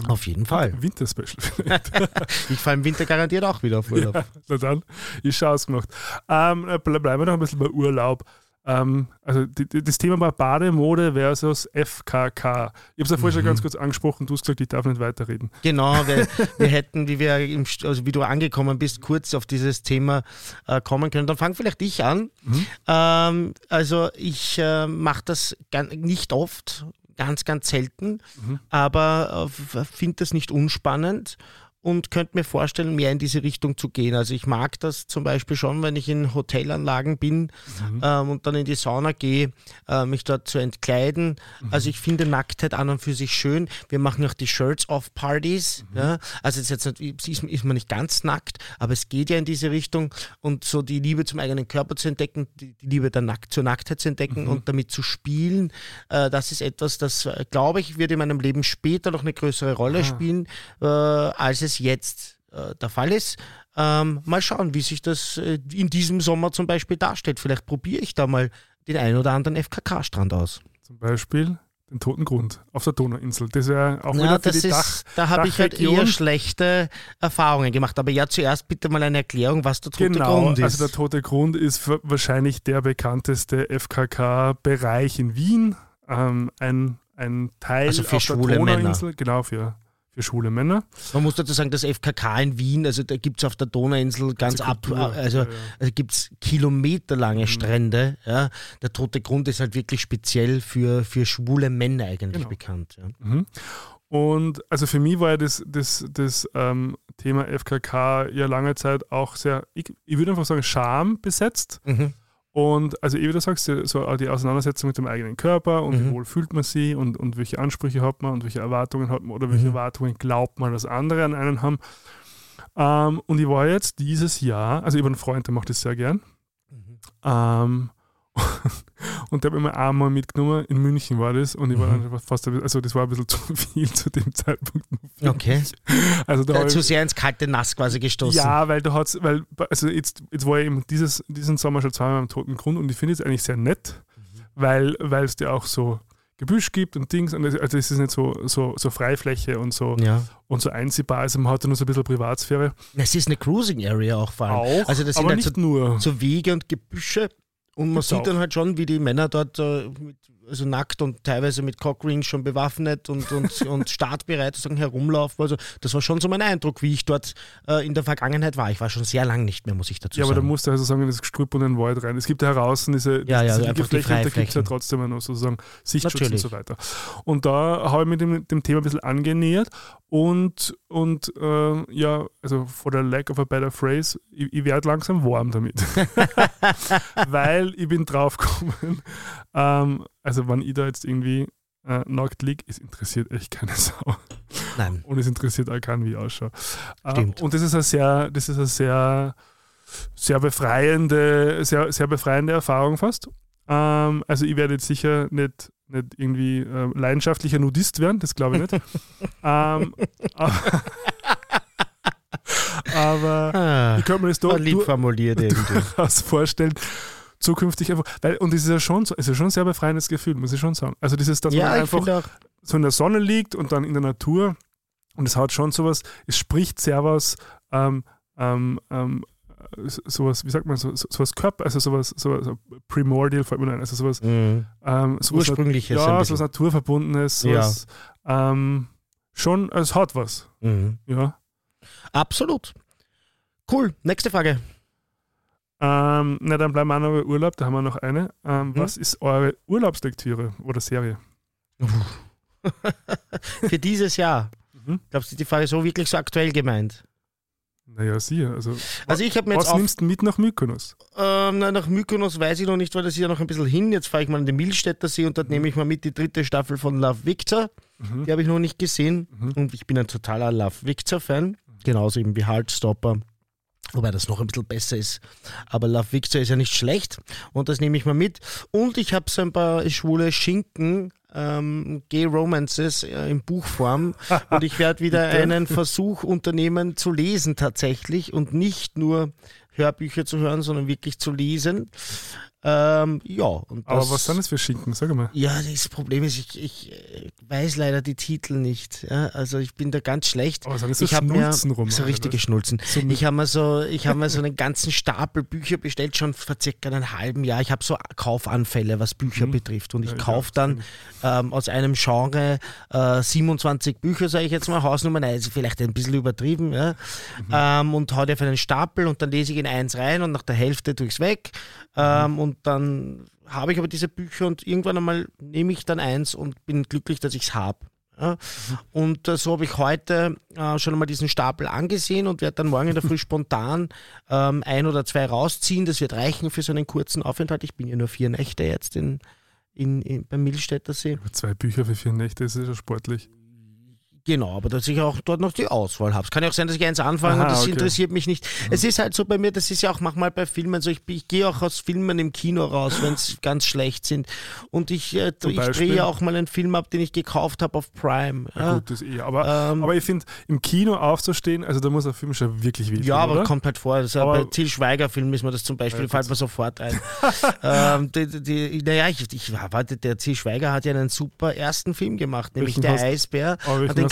Auf jeden Fall. Winterspecial vielleicht. ich fahre im Winter garantiert auch wieder auf Urlaub. Ja, na dann, ich schaue es gemacht. Ähm, bleiben wir noch ein bisschen bei Urlaub. Ähm, also die, die, das Thema war Bademode versus FKK. Ich habe es ja vorher mhm. schon ganz kurz angesprochen, du hast gesagt, ich darf nicht weiterreden. Genau, wir, wir hätten, wie, wir im, also wie du angekommen bist, kurz auf dieses Thema äh, kommen können. Dann fang vielleicht ich an. Mhm. Ähm, also ich äh, mache das nicht oft, ganz, ganz selten, mhm. aber äh, finde das nicht unspannend und könnte mir vorstellen, mehr in diese Richtung zu gehen. Also ich mag das zum Beispiel schon, wenn ich in Hotelanlagen bin mhm. ähm, und dann in die Sauna gehe, äh, mich dort zu entkleiden. Mhm. Also ich finde Nacktheit an und für sich schön. Wir machen auch die Shirts-Off-Partys. Mhm. Ja? Also ist jetzt nicht, ist, ist, man nicht ganz nackt, aber es geht ja in diese Richtung und so die Liebe zum eigenen Körper zu entdecken, die, die Liebe der Nackt zur Nacktheit zu entdecken mhm. und damit zu spielen, äh, das ist etwas, das, äh, glaube ich, wird in meinem Leben später noch eine größere Rolle ah. spielen, äh, als es jetzt äh, der Fall ist. Ähm, mal schauen, wie sich das äh, in diesem Sommer zum Beispiel darstellt. Vielleicht probiere ich da mal den einen oder anderen FKK-Strand aus. Zum Beispiel den Toten Grund auf der Donauinsel. Das wäre auch ja, wieder für die ist, Dach, Da habe ich halt eher schlechte Erfahrungen gemacht. Aber ja, zuerst bitte mal eine Erklärung, was der Tote genau, Grund ist. Also der Tote Grund ist wahrscheinlich der bekannteste FKK-Bereich in Wien. Ähm, ein, ein Teil also für auf der Donauinsel, Männer. genau, für für schwule Männer. Man muss dazu sagen, das FKK in Wien, also da gibt es auf der Donauinsel ganz ab, also, ja, ja. also gibt es kilometerlange mhm. Strände. Ja. Der Tote Grund ist halt wirklich speziell für, für schwule Männer eigentlich genau. bekannt. Ja. Mhm. Und also für mich war ja das, das, das ähm, Thema FKK ja lange Zeit auch sehr, ich, ich würde einfach sagen, Scham besetzt. Mhm. Und also, wie du sagst, so die Auseinandersetzung mit dem eigenen Körper und mhm. wie wohl fühlt man sich und, und welche Ansprüche hat man und welche Erwartungen hat man oder welche mhm. Erwartungen glaubt man, dass andere an einen haben. Ähm, und ich war jetzt dieses Jahr, also ich habe einen Freund, der macht das sehr gern. Mhm. Ähm, und hat mich einmal mitgenommen, in München war das, und ich war mhm. dann fast, also das war ein bisschen zu viel zu dem Zeitpunkt. Okay. Also da zu sehr ins kalte Nass quasi gestoßen. Ja, weil du hast, weil, also jetzt, jetzt war ich eben dieses, diesen Sommer schon zweimal am Toten Grund und ich finde es eigentlich sehr nett, mhm. weil, es dir auch so Gebüsch gibt und Dings, und also es ist nicht so, so, so Freifläche und so, ja. und so einsehbar, also man hat da nur so ein bisschen Privatsphäre. Es ist eine Cruising Area auch vor allem. Auch, also das sind aber halt nicht so, nur. so Wege und Gebüsche und man Gibt's sieht auch. dann halt schon, wie die Männer dort äh, mit also nackt und teilweise mit Cockrings schon bewaffnet und, und, und startbereit sozusagen herumlaufen. Also das war schon so mein Eindruck, wie ich dort äh, in der Vergangenheit war. Ich war schon sehr lang nicht mehr, muss ich dazu ja, sagen. Ja, aber da musst du also sagen, in das Gestrüpp und den Wald rein. Es gibt ja draußen diese, ja, ja, diese einfach die da gibt es ja trotzdem noch sozusagen Sichtschutz Natürlich. und so weiter. Und da habe ich mich dem, dem Thema ein bisschen angenähert und, und äh, ja, also for the lack of a better phrase, ich, ich werde langsam warm damit. Weil ich bin draufgekommen, ähm, also wenn ich da jetzt irgendwie äh, nackt liege, es interessiert echt keine Sau. Nein. Und es interessiert auch keinen, wie ich ausschaue. Äh, Stimmt. Äh, und das ist eine sehr, das ist eine sehr, sehr befreiende, sehr, sehr befreiende Erfahrung fast. Ähm, also ich werde jetzt sicher nicht, nicht irgendwie äh, leidenschaftlicher Nudist werden, das glaube ich nicht. ähm, aber, aber ah, ich könnte mir das doch durchaus vorstellen, zukünftig einfach, weil, und es ist ja schon so, es ist schon ein sehr befreiendes Gefühl, muss ich schon sagen. Also dieses, dass ja, man einfach so in der Sonne liegt und dann in der Natur und es hat schon sowas, es spricht sehr was, ähm, ähm, ähm, sowas, wie sagt man, so, sowas Körper, also sowas, sowas Primordial fällt mir ein, also sowas, mhm. ähm, sowas Ursprüngliches. Ja, sowas Naturverbundenes, sowas, ja. ähm, schon, es hat was. Mhm. Ja. Absolut. Cool. Nächste Frage. Ähm, na, dann bleiben wir noch bei Urlaub, da haben wir noch eine. Ähm, mhm. Was ist eure Urlaubslektüre oder Serie? Für dieses Jahr. Mhm. Glaubst du, die Frage so wirklich so aktuell gemeint? Naja, sicher. Also, also ich mir was jetzt nimmst du mit nach Mykonos? Ähm, na, nach Mykonos weiß ich noch nicht, weil das ist ja noch ein bisschen hin. Jetzt fahre ich mal an den Milstädter See und dort mhm. nehme ich mal mit die dritte Staffel von Love Victor. Mhm. Die habe ich noch nicht gesehen. Mhm. Und ich bin ein totaler Love Victor-Fan. Genauso eben wie Heartstopper Wobei das noch ein bisschen besser ist. Aber Love Victor ist ja nicht schlecht und das nehme ich mal mit. Und ich habe so ein paar schwule Schinken, ähm, Gay Romances äh, in Buchform und ich werde wieder einen Versuch unternehmen zu lesen tatsächlich und nicht nur Hörbücher zu hören, sondern wirklich zu lesen. Ähm, ja. Und das, Aber was sind das für Schinken? Sag mal. Ja, das Problem ist, ich, ich äh, weiß leider die Titel nicht. Ja, also ich bin da ganz schlecht. Aber sind das so ich Schnulzen rum? So richtige Schnulzen. So ich habe mir so, ich habe mir so einen ganzen Stapel Bücher bestellt, schon vor circa einem halben Jahr. Ich habe so Kaufanfälle, was Bücher mhm. betrifft. Und ich ja, kaufe dann ähm, aus einem Genre äh, 27 Bücher, sage ich jetzt mal, Hausnummer, nein, ist vielleicht ein bisschen übertrieben, ja, mhm. ähm, und hau die auf einen Stapel und dann lese ich in eins rein und nach der Hälfte tue ich es weg. Ähm, mhm. Und dann habe ich aber diese Bücher und irgendwann einmal nehme ich dann eins und bin glücklich, dass ich es habe. Ja? Und äh, so habe ich heute äh, schon einmal diesen Stapel angesehen und werde dann morgen in der Früh spontan ähm, ein oder zwei rausziehen. Das wird reichen für so einen kurzen Aufenthalt. Ich bin ja nur vier Nächte jetzt in, in, in beim Milstädter See. Zwei Bücher für vier Nächte, das ist ja sportlich. Genau, aber dass ich auch dort noch die Auswahl habe. Es kann ja auch sein, dass ich eins anfange Aha, und das okay. interessiert mich nicht. Mhm. Es ist halt so bei mir, das ist ja auch manchmal bei Filmen so, ich, ich gehe auch aus Filmen im Kino raus, wenn es ganz schlecht sind. Und ich, äh, ich drehe ja auch mal einen Film ab, den ich gekauft habe auf Prime. Ja, gut, das eh. Aber, ähm, aber ich finde, im Kino aufzustehen, also da muss der Film schon wirklich wichtig Ja, aber oder? kommt halt vor. Also bei Til Schweiger-Filmen ist mir das zum Beispiel, ja, fällt mir sofort ein. ähm, die, die, naja, ich, ich warte, der Til Schweiger hat ja einen super ersten Film gemacht, nämlich Der hast, Eisbär.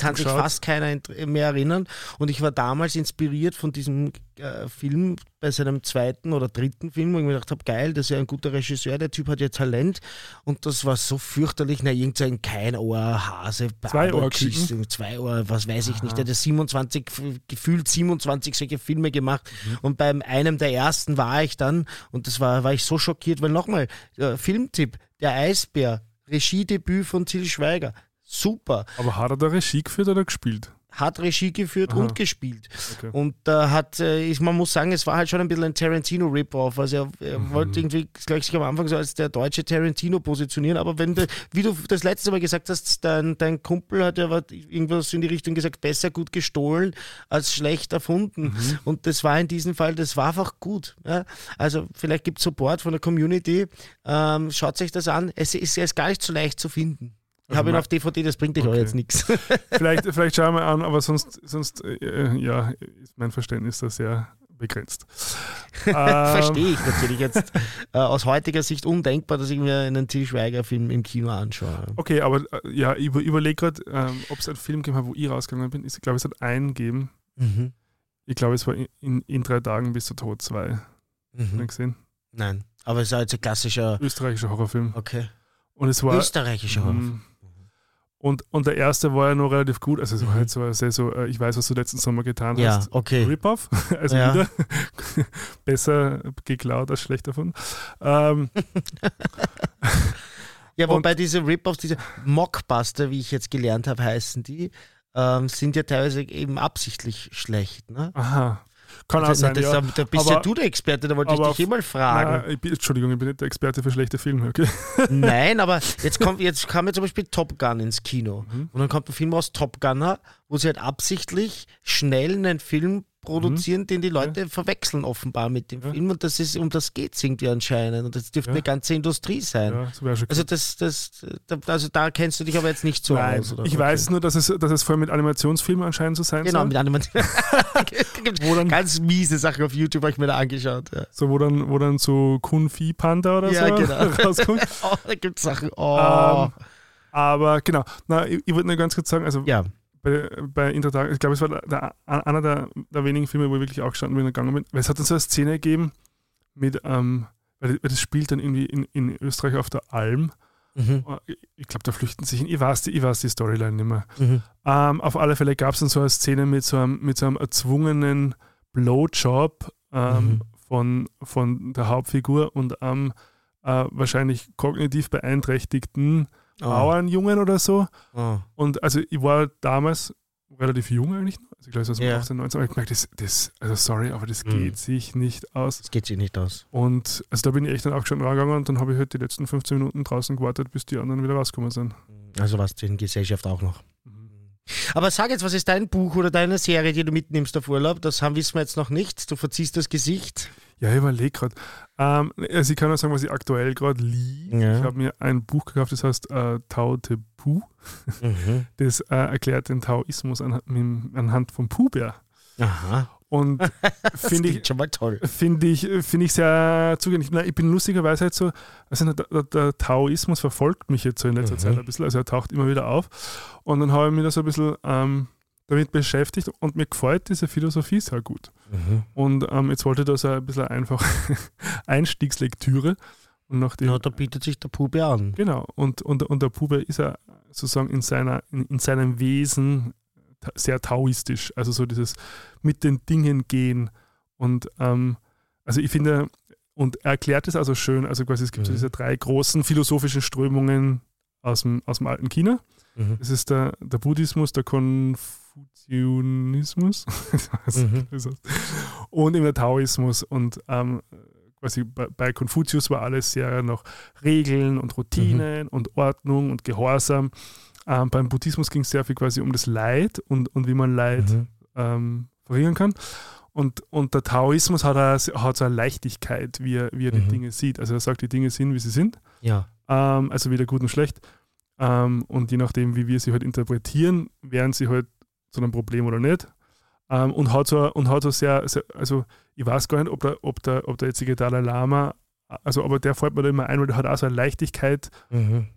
Kann sich fast keiner mehr erinnern. Und ich war damals inspiriert von diesem äh, Film bei seinem zweiten oder dritten Film, wo ich mir gedacht habe, geil, das ist ja ein guter Regisseur, der Typ hat ja Talent. Und das war so fürchterlich, na, irgendein kein Ohr, Hase, zwei Ohr, zwei Ohr, was weiß ich Aha. nicht. Der hat 27, gefühlt 27 solche Filme gemacht. Mhm. Und bei einem der ersten war ich dann, und das war, war ich so schockiert, weil nochmal, äh, Filmtipp, der Eisbär, Regiedebüt von Til Schweiger super. Aber hat er da Regie geführt oder gespielt? Hat Regie geführt Aha. und gespielt. Okay. Und da äh, hat, äh, ich, man muss sagen, es war halt schon ein bisschen ein Tarantino-Rip-Off. Also er, er mhm. wollte irgendwie gleich sich am Anfang so als der deutsche Tarantino positionieren, aber wenn du, wie du das letzte Mal gesagt hast, dein, dein Kumpel hat ja irgendwas in die Richtung gesagt, besser gut gestohlen als schlecht erfunden. Mhm. Und das war in diesem Fall, das war einfach gut. Ja? Also vielleicht gibt es Support von der Community. Ähm, schaut sich das an. Es ist, es ist gar nicht so leicht zu finden. Ich habe ihn auf DVD, das bringt dich okay. jetzt nichts. Vielleicht, vielleicht schauen wir an, aber sonst, sonst äh, ja, ist mein Verständnis da sehr begrenzt. Verstehe ich natürlich jetzt äh, aus heutiger Sicht undenkbar, dass ich mir einen Til Schweiger-Film im Kino anschaue. Okay, aber äh, ja, ich überlege gerade, ähm, ob es einen Film gegeben hat, wo ich rausgegangen bin. Ich glaube, es hat einen gegeben. Mhm. Ich glaube, es war in, in, drei Tagen bis zu Tod 2. Mhm. gesehen? Nein, aber es ist halt ein klassischer österreichischer Horrorfilm. Okay. Und es war österreichischer mhm. Horrorfilm. Und, und der erste war ja noch relativ gut. Also es war halt so sehr so, äh, ich weiß, was du letzten Sommer getan ja, hast. Okay. Rip-Off. Also ja. wieder besser geklaut als schlecht davon. Ähm, ja, wobei diese Rip-Offs, diese Mockbuster, wie ich jetzt gelernt habe, heißen die, ähm, sind ja teilweise eben absichtlich schlecht. Ne? Aha. Kann auch sein, das, ja. Da bist aber, ja du der Experte, da wollte ich dich immer fragen. Na, ich bin, Entschuldigung, ich bin nicht der Experte für schlechte Filme, okay? Nein, aber jetzt kommt jetzt kam jetzt zum Beispiel Top Gun ins Kino mhm. und dann kommt ein Film aus Top Gunner, wo sie halt absichtlich schnell einen Film produzieren, mhm. den die Leute ja. verwechseln offenbar mit dem ja. Film. Und das ist, um das geht es irgendwie anscheinend. Und das dürfte ja. eine ganze Industrie sein. Das also das, das, also da kennst du dich aber jetzt nicht so Nein. aus. Oder? Ich okay. weiß nur, dass es, dass es vor allem mit Animationsfilmen anscheinend so sein genau, soll. Genau, mit Animationsfilmen. Ganz miese Sachen auf YouTube habe ich mir da angeschaut. So, wo dann, wo dann so Kun-Fi Panda oder so genau. rauskommt. oh, da gibt es Sachen. Oh. Ähm, aber genau, na, ich, ich wollte nur ganz kurz sagen, also ja bei, bei Intertag, ich glaube, es war der, einer der, der, wenigen Filme, wo ich wirklich auch gestanden bin und gegangen bin, weil es hat dann so eine Szene gegeben mit, ähm, weil das spielt dann irgendwie in, in Österreich auf der Alm. Mhm. Äh, ich glaube, da flüchten sich hin. Ich weiß die, ich weiß die Storyline nicht mehr. Mhm. Ähm, auf alle Fälle gab es dann so eine Szene mit so einem, mit so einem erzwungenen Blowjob ähm, mhm. von, von der Hauptfigur und einem äh, wahrscheinlich kognitiv beeinträchtigten oh. Bauernjungen oder so. Oh. Und also ich war damals relativ jung eigentlich noch. Also ich glaube, so yeah. 18, 19, aber ich gemerkt, das, das, also sorry, aber das mhm. geht sich nicht aus. Das geht sich nicht aus. Und also da bin ich echt dann aufgestanden rangegangen und dann habe ich halt die letzten 15 Minuten draußen gewartet, bis die anderen wieder rausgekommen sind. Also was in Gesellschaft auch noch. Mhm. Aber sag jetzt, was ist dein Buch oder deine Serie, die du mitnimmst auf Urlaub? Das haben wissen wir jetzt noch nicht. Du verziehst das Gesicht. Ja, ich überlege gerade. Ähm, also ich kann nur sagen, was ich aktuell gerade liege. Ja. Ich habe mir ein Buch gekauft, das heißt äh, Tao Te Pu. Mhm. Das äh, erklärt den Taoismus anhand, mit- anhand vom Puhbär. Aha. Und finde ich, schon mal toll. finde ich, finde ich sehr zugänglich. Nein, ich bin lustigerweise halt so, also der, der, der Taoismus verfolgt mich jetzt so in letzter Mhm. Zeit ein bisschen, also er taucht immer wieder auf. Und dann habe ich mich da so ein bisschen ähm, damit beschäftigt und mir gefällt diese Philosophie sehr gut. Mhm. Und ähm, jetzt wollte ich da so ein bisschen einfach Einstiegslektüre. Und nachdem, Ja, da bietet sich der Pube an. genau, und, und, und der Pube ist ja sozusagen in, seiner, in, in seinem Wesen sehr taoistisch, also so dieses mit den Dingen gehen. Und ähm, also ich finde, und er erklärt es also schön, also quasi es gibt so Mhm. diese drei großen philosophischen Strömungen aus dem, aus dem alten China. Mhm. Das ist der, der Buddhismus, der Konfuzianismus Mhm. und der Taoismus. Und ähm, quasi bei, bei Konfuzius war alles sehr noch Regeln und Routinen und Ordnung und Gehorsam. Ähm, beim Buddhismus ging es sehr viel quasi um das Leid und, und wie man Leid Mhm. ähm, verringern kann. Und, und der Taoismus hat, a- hat so eine Leichtigkeit, wie er, wie er die Mhm. Dinge sieht. Also er sagt, die Dinge sind, wie sie sind Ja. ähm, also weder gut noch schlecht. Ähm, und je nachdem, wie wir sie halt interpretieren, werden sie halt zu einem Problem oder nicht. Ähm, und hat so, und hat so sehr, sehr, also ich weiß gar nicht, ob der, ob der, ob der jetzige Dalai Lama, also aber der fällt mir da immer ein, weil der hat auch so eine Leichtigkeit, Mhm.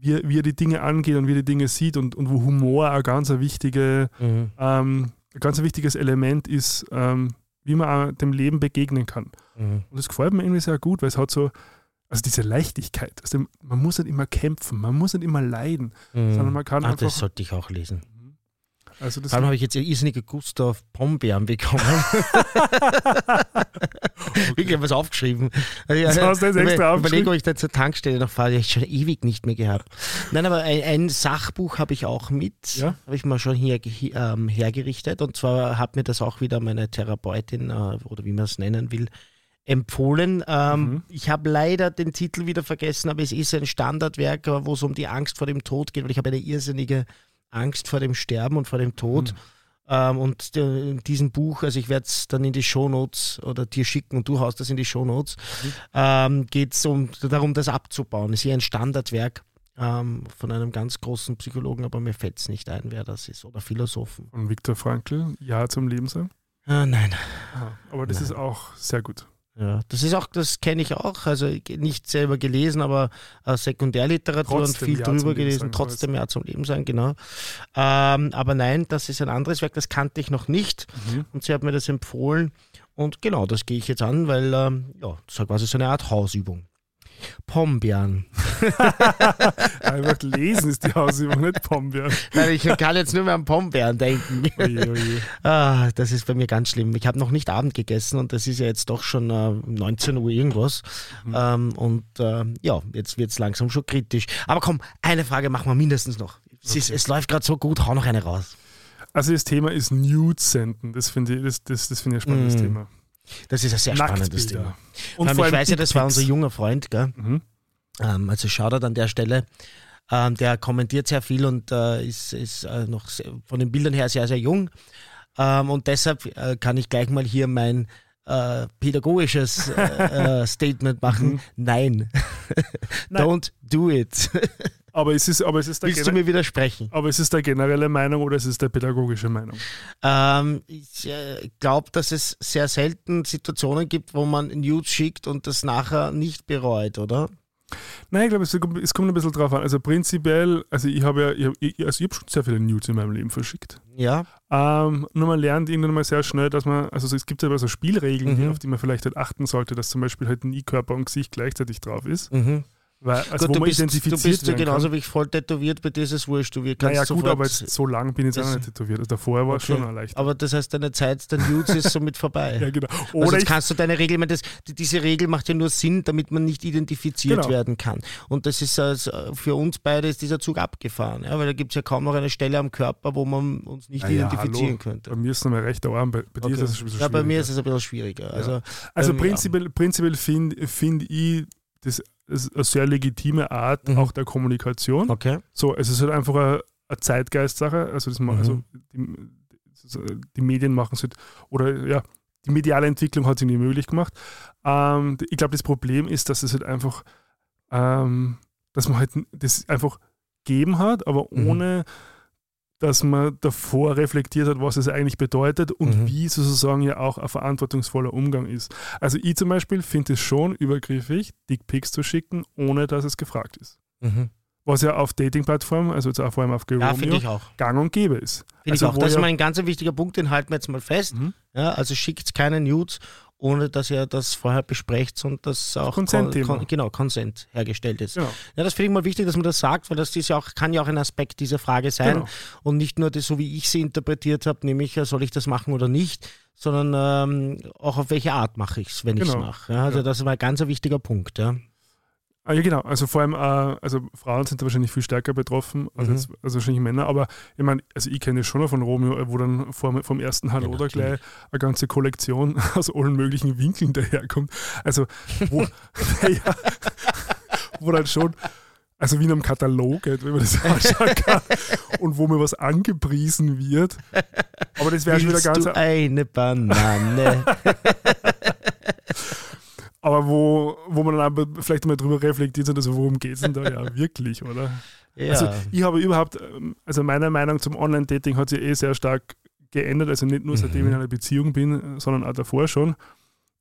wie, er- wie er die Dinge angeht und wie er die Dinge sieht und, und wo Humor ein ganz ein, wichtige, Mhm. ähm, ein ganz ein wichtiges Element ist, ähm, wie man auch dem Leben begegnen kann. Mhm. Und das gefällt mir irgendwie sehr gut, weil es hat so, also diese Leichtigkeit. Also man muss nicht immer kämpfen, man muss nicht immer leiden, sondern man kann Ah, einfach. das sollte ich auch lesen. Also das Vor allem habe ich jetzt irrsinnige Gustav Pombeeren bekommen. Ich habe was aufgeschrieben. Also, Jetzt hast du das extra Ich überlege, ob ich da zur Tankstelle noch fahre. Die habe ich schon ewig nicht mehr gehabt. Nein, aber ein, ein Sachbuch habe ich auch mit. Ja. Habe ich mal schon hier, ähm, hergerichtet. Und zwar hat mir das auch wieder meine Therapeutin äh, oder wie man es nennen will, empfohlen. Ähm, Mhm. Ich habe leider den Titel wieder vergessen, aber es ist ein Standardwerk, wo es um die Angst vor dem Tod geht, weil ich habe eine irrsinnige Angst vor dem Sterben und vor dem Tod. Mhm. Ähm, und äh, in diesem Buch, also ich werde es dann in die Shownotes oder dir schicken und du haust das in die Shownotes, Mhm. ähm, geht es um, darum, das abzubauen. Es ist hier ein Standardwerk ähm, von einem ganz großen Psychologen, aber mir fällt es nicht ein, wer das ist. Oder Philosophen. Von Viktor Frankl, Ja zum Leben sein. Ah, nein. Aber das Nein. ist auch sehr gut. Ja, das ist auch, das kenne ich auch. Also nicht selber gelesen, aber äh, Sekundärliteratur Trotzdem und viel Ja zum drüber gelesen. Trotzdem ja zum Leben sein, genau. Ähm, aber nein, das ist ein anderes Werk, das kannte ich noch nicht. Mhm. Und sie hat mir das empfohlen. Und genau, das gehe ich jetzt an, weil ähm, ja, das ist quasi so eine Art Hausübung. Pombeeren. Einfach lesen ist die Hausübung, nicht Pombeeren. Nein, ich kann jetzt nur mehr an Pombeeren denken. Oje, oje. Ah, das ist bei mir ganz schlimm. Ich habe noch nicht Abend gegessen und das ist ja jetzt doch schon äh, 19 Uhr irgendwas. Mhm. Ähm, und äh, ja, jetzt wird es langsam schon kritisch. Aber komm, eine Frage machen wir mindestens noch. Es, ist, Okay. es läuft gerade so gut, hau noch eine raus. Also das Thema ist Nudes senden. Das finde ich, das, das, das finde ich ein spannendes Mm. Thema. Das ist ein sehr spannendes. Thema. Und vor ich weiß ja, das war unser junger Freund, gell? Mhm. Ähm, also Shoutout an der Stelle. Ähm, der kommentiert sehr viel und äh, ist, ist äh, noch sehr, von den Bildern her sehr, sehr jung. Ähm, und deshalb äh, kann ich gleich mal hier mein äh, pädagogisches äh, äh, Statement machen. Mhm. Nein. Nein. Don't do it. Aber es ist, aber es ist der Willst du mir widersprechen? aber es ist der generelle Meinung oder es ist der pädagogische Meinung? Ähm, ich äh, glaube, dass es sehr selten Situationen gibt, wo man Nudes schickt und das nachher nicht bereut, oder? Nein, ich glaube, es, kommt- es kommt ein bisschen drauf an. Also prinzipiell, also ich habe ja, ich, hab- ich, also ich habe schon sehr viele Nudes in meinem Leben verschickt. Ja. Ähm, nur man lernt irgendwann mal sehr schnell, dass man, also es gibt ja so Spielregeln, Mhm. auf die man vielleicht halt achten sollte, dass zum Beispiel halt nie Körper und Gesicht gleichzeitig drauf ist. Mhm. Weil, also Gut, wo du man bist, du identifiziert bist ja genauso kann. wie ich voll tätowiert, bei dir ist es wurscht. Du kannst Naja, gut, aber jetzt so lang bin ich jetzt auch noch nicht tätowiert. Also davor war es Okay. schon erleichtert. aber das heißt, deine Zeit der Nudes ist somit vorbei. Ja, genau. Also Oder jetzt kannst du deine Regel, meine, das, die- diese Regel macht ja nur Sinn, damit man nicht identifiziert Genau. werden kann. Und das ist also, für uns beide ist dieser Zug abgefahren, ja, weil da gibt es ja kaum noch eine Stelle am Körper, wo man uns nicht Ah ja, identifizieren hallo. könnte. bei mir ist noch mein rechter Arm, bei, bei dir ist Okay. es ein bisschen Ja, bei mir schwieriger. ist es ein bisschen schwieriger. Also, Also ähm, ja. prinzipiell, prinzipiell finde find ich das ist eine sehr legitime Art Mhm. auch der Kommunikation. Okay. So, es ist halt einfach ein, eine Zeitgeist-Sache. Also, das, Mhm. also die, die Medien machen es halt, oder ja, die mediale Entwicklung hat es irgendwie möglich gemacht. Ähm, ich glaube, das Problem ist, dass es halt einfach, ähm, dass man halt das einfach gegeben hat, aber Mhm. Dass man davor reflektiert hat, was es eigentlich bedeutet und Mhm. wie sozusagen ja auch ein verantwortungsvoller Umgang ist. Also ich zum Beispiel finde es schon übergriffig, Dickpics zu schicken, ohne dass es gefragt ist. Mhm. Was ja auf Dating-Plattformen, also jetzt auch vor allem auf Ja, Geromeo, ich auch. gang und gäbe ist. Finde also ich auch. Das ist ja- mal ein ganz wichtiger Punkt, den halten wir jetzt mal fest. Mhm. Ja, also schickt keine Nudes, ohne dass ihr das vorher besprecht und dass auch Consent-Thema. Kon- genau, Consent hergestellt ist. Genau. Ja, das finde ich mal wichtig, dass man das sagt, weil das ist ja auch, kann ja auch ein Aspekt dieser Frage sein. Genau. Und nicht nur das, so wie ich sie interpretiert habe, nämlich äh, soll ich das machen oder nicht, sondern ähm, auch auf welche Art mache ich es, wenn ich es Genau. mache. Ja, also Ja. das war ein ganz wichtiger Punkt. Ja. Ah, ja, genau. Also vor allem, äh, also Frauen sind da wahrscheinlich viel stärker betroffen als, Mhm. jetzt, als wahrscheinlich Männer. Aber ich meine, also ich kenne schon noch von Romeo, äh, wo dann vor, vom ersten Hallo Ja, oder gleich eine ganze Kollektion aus allen möglichen Winkeln daherkommt. Also wo, ja, wo dann schon, also wie in einem Katalog, äh, wenn man das anschauen kann, und wo mir was angepriesen wird. Aber das wäre schon wieder ganz. du eine Banane? Aber wo, wo man dann aber vielleicht mal drüber reflektiert hat, also worum geht es denn da ja wirklich, oder? ja. Also ich habe überhaupt, ähm, also meine Meinung zum Online-Dating hat sich eh sehr stark geändert, also nicht nur seitdem Mhm. ich in einer Beziehung bin, sondern auch davor schon.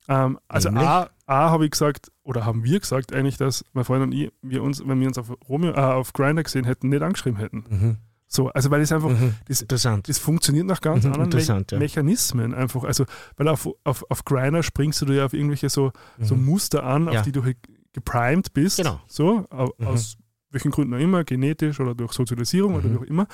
Ähm, also Nämlich? A, A habe ich gesagt, oder haben wir gesagt eigentlich, dass mein Freund und ich, wir uns, wenn wir uns auf Romeo, äh, auf Grindr gesehen hätten, nicht angeschrieben hätten. mhm. So, also weil es einfach, Mhm. das, Interessant. das funktioniert nach ganz Mhm, anderen Me ja. Mechanismen einfach. Also, weil auf, auf, auf Grindr springst du ja auf irgendwelche so, so Mhm. Muster an, Ja. auf die du halt geprimed bist. Genau. So, Mhm. aus welchen Gründen auch immer, genetisch oder durch Sozialisierung oder Mhm. wie auch immer.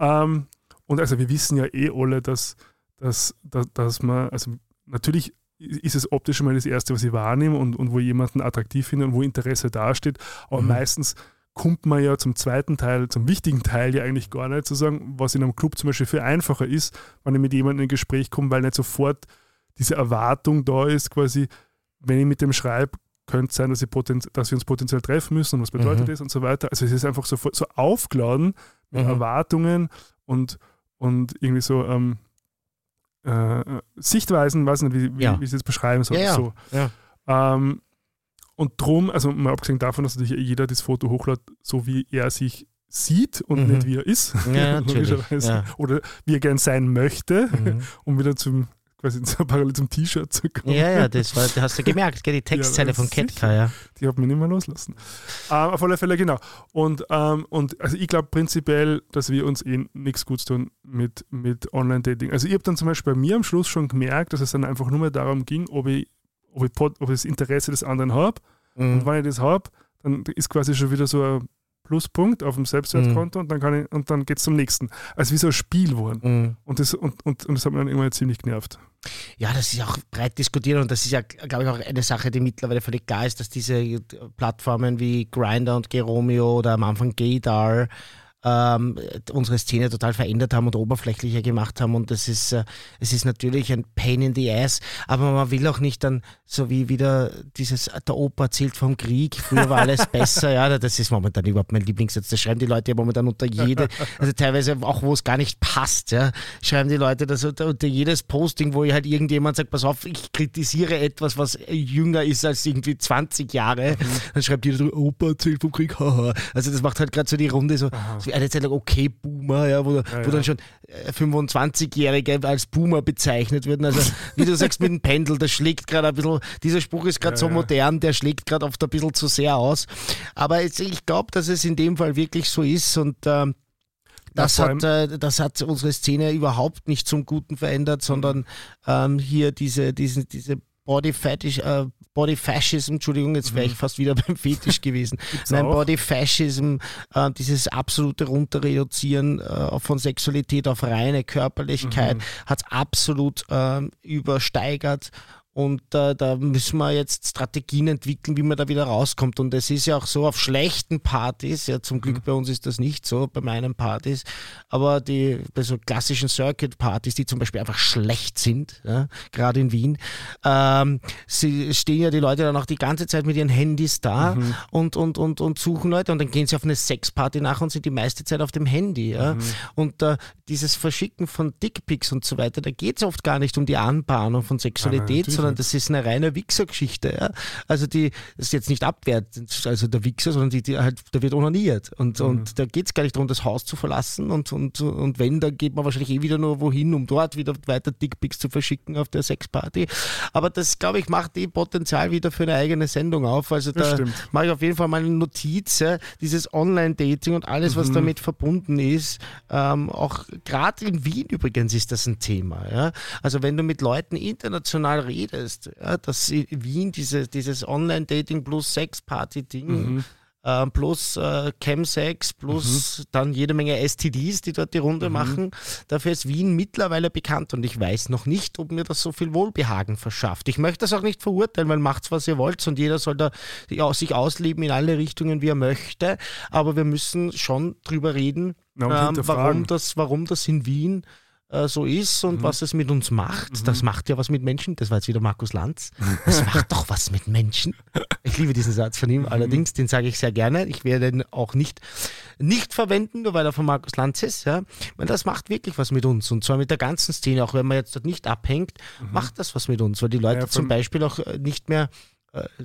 Ähm, und also wir wissen ja eh alle, dass, dass, dass, dass man, also natürlich ist es optisch mal das Erste, was ich wahrnehme und, und wo ich jemanden attraktiv finde und wo Interesse dasteht. Aber Mhm. meistens kommt man ja zum zweiten Teil, zum wichtigen Teil ja eigentlich gar nicht zu sagen, was in einem Club zum Beispiel viel einfacher ist, wenn ich mit jemandem in Gespräch komme, weil nicht sofort diese Erwartung da ist, quasi, wenn ich mit dem schreibe, könnte es sein, dass, dass wir uns potenziell treffen müssen und was bedeutet Mhm. das und so weiter. Also es ist einfach so, so aufgeladen mit Mhm. Erwartungen und, und irgendwie so ähm, äh, Sichtweisen, weiß nicht, wie, wie, Ja. wie ich es jetzt beschreiben soll. Ja, ja. So. Ja. Ähm, und drum, also mal abgesehen davon, dass natürlich jeder das Foto hochlädt, so wie er sich sieht und Mhm. nicht wie er ist, Ja, logischerweise. Ja. oder wie er gern sein möchte, Mhm. um wieder zum quasi parallel zum T-Shirt zu kommen. Ja, ja, das war, das hast du gemerkt, gell? die Textzeile Ja, von. Ketka, ja. Die hat mich nicht mehr loslassen. Ähm, auf alle Fälle, genau. Und, ähm, und also ich glaube prinzipiell, dass wir uns eh nichts Gutes tun mit, mit Online-Dating. Also ich habe dann zum Beispiel bei mir am Schluss schon gemerkt, dass es dann einfach nur mehr darum ging, ob ich, ob ich, ob ich das Interesse des anderen habe. Und Mhm. wenn ich das habe, dann ist quasi schon wieder so ein Pluspunkt auf dem Selbstwertkonto und dann kann ich, und dann geht es zum nächsten. Also wie so ein Spiel geworden. Mhm. Und das, und, und, und das hat mich dann immer ziemlich genervt. Ja, das ist auch breit diskutiert und das ist ja, glaube ich, auch eine Sache, die mittlerweile völlig klar ist, dass diese Plattformen wie Grindr und Geromeo oder am Anfang Gaydar ähm, unsere Szene total verändert haben und oberflächlicher gemacht haben. Und das ist, äh, es ist natürlich ein Pain in the Ass, aber man will auch nicht dann so wie wieder dieses, der Opa erzählt vom Krieg, früher war alles besser, ja, das ist momentan überhaupt mein Lieblingssatz, das schreiben die Leute ja momentan unter jede, also teilweise auch wo es gar nicht passt, ja, schreiben die Leute das unter, unter jedes Posting, wo halt irgendjemand sagt, pass auf, ich kritisiere etwas, was jünger ist als irgendwie 20 Jahre, dann schreibt jeder so, Opa erzählt vom Krieg, haha. Also das macht halt gerade so die Runde so, eine Zeit lang okay Boomer, ja, wo, Ja, wo ja. dann schon äh, 25-Jährige als Boomer bezeichnet werden. Also wie du sagst mit dem Pendel, das schlägt gerade ein bisschen, dieser Spruch ist gerade so modern, der schlägt gerade oft ein bisschen zu sehr aus. Aber jetzt, ich glaube, dass es in dem Fall wirklich so ist und ähm, das hat, äh, das hat unsere Szene überhaupt nicht zum Guten verändert, sondern ähm, hier diese, diese, diese Body Fetish, äh, Body Fascism, Entschuldigung, jetzt wäre ich fast wieder beim Fetisch gewesen. Nein, auch. Body Fascism, äh, dieses absolute Runterreduzieren äh, von Sexualität auf reine Körperlichkeit, hat es absolut ähm, übersteigert. Und äh, da müssen wir jetzt Strategien entwickeln, wie man da wieder rauskommt. Und es ist ja auch so auf schlechten Partys, ja zum Glück mhm. bei uns ist das nicht so, bei meinen Partys, aber die bei so klassischen Circuit-Partys, die zum Beispiel einfach schlecht sind, ja, gerade in Wien, ähm, sie stehen ja die Leute dann auch die ganze Zeit mit ihren Handys da mhm. und, und, und, und suchen Leute und dann gehen sie auf eine Sexparty nach und sind die meiste Zeit auf dem Handy. Ja. Mhm. Und äh, dieses Verschicken von Dickpics und so weiter, da geht es oft gar nicht um die Anbahnung von Sexualität, ja, sondern das ist eine reine Wichsergeschichte. Ja? Also die das ist jetzt nicht abwertend, also der Wichser, sondern die, die halt, da wird onaniert. Und, mhm. und da geht es gar nicht darum, das Haus zu verlassen. Und, und, und wenn, dann geht man wahrscheinlich eh wieder nur wohin, um dort wieder weiter Dickpics zu verschicken auf der Sexparty. Aber das, glaube ich, macht eh Potenzial wieder für eine eigene Sendung auf. Also da mache ich auf jeden Fall mal eine Notiz, ja? dieses Online-Dating und alles, was mhm. damit verbunden ist. Ähm, auch gerade in Wien übrigens ist das ein Thema. Ja? Also wenn du mit Leuten international redest, redest, ja, dass Wien diese, dieses Online-Dating plus Sex-Party-Ding mhm. äh, plus äh, Chemsex plus mhm. dann jede Menge STDs, die dort die Runde mhm. machen, dafür ist Wien mittlerweile bekannt und ich weiß noch nicht, ob mir das so viel Wohlbehagen verschafft. Ich möchte das auch nicht verurteilen, weil macht's, was ihr wollt und jeder soll da sich ausleben in alle Richtungen, wie er möchte, aber wir müssen schon drüber reden, ja, ähm, warum, das, warum das in Wien äh, so ist und mhm. was es mit uns macht. Mhm. Das macht ja was mit Menschen. Das war jetzt wieder Markus Lanz. Das macht doch was mit Menschen. Ich liebe diesen Satz von ihm. Mhm. Allerdings, den sage ich sehr gerne. Ich werde den auch nicht, nicht verwenden, nur weil er von Markus Lanz ist. Ja. Weil das macht wirklich was mit uns. Und zwar mit der ganzen Szene. Auch wenn man jetzt dort nicht abhängt, mhm. macht das was mit uns. Weil die Leute ja, zum Beispiel auch äh, nicht mehr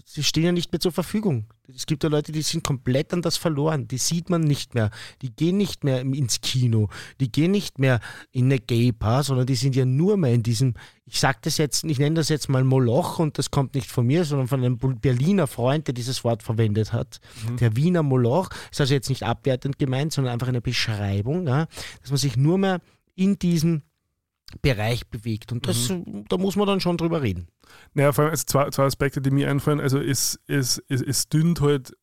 sie stehen ja nicht mehr zur Verfügung. Es gibt ja Leute, die sind komplett an das verloren. Die sieht man nicht mehr. Die gehen nicht mehr ins Kino. Die gehen nicht mehr in eine Gay-Bar, sondern die sind ja nur mehr in diesem, ich sag das jetzt, ich nenne das jetzt mal Moloch und das kommt nicht von mir, sondern von einem Berliner Freund, der dieses Wort verwendet hat. Mhm. Der Wiener Moloch ist also jetzt nicht abwertend gemeint, sondern einfach eine Beschreibung, ja, dass man sich nur mehr in diesem Bereich bewegt. Und das, mhm. da muss man dann schon drüber reden. Naja, vor allem also zwei, zwei Aspekte, die mir einfallen. Also es, es, es, es dünnt halt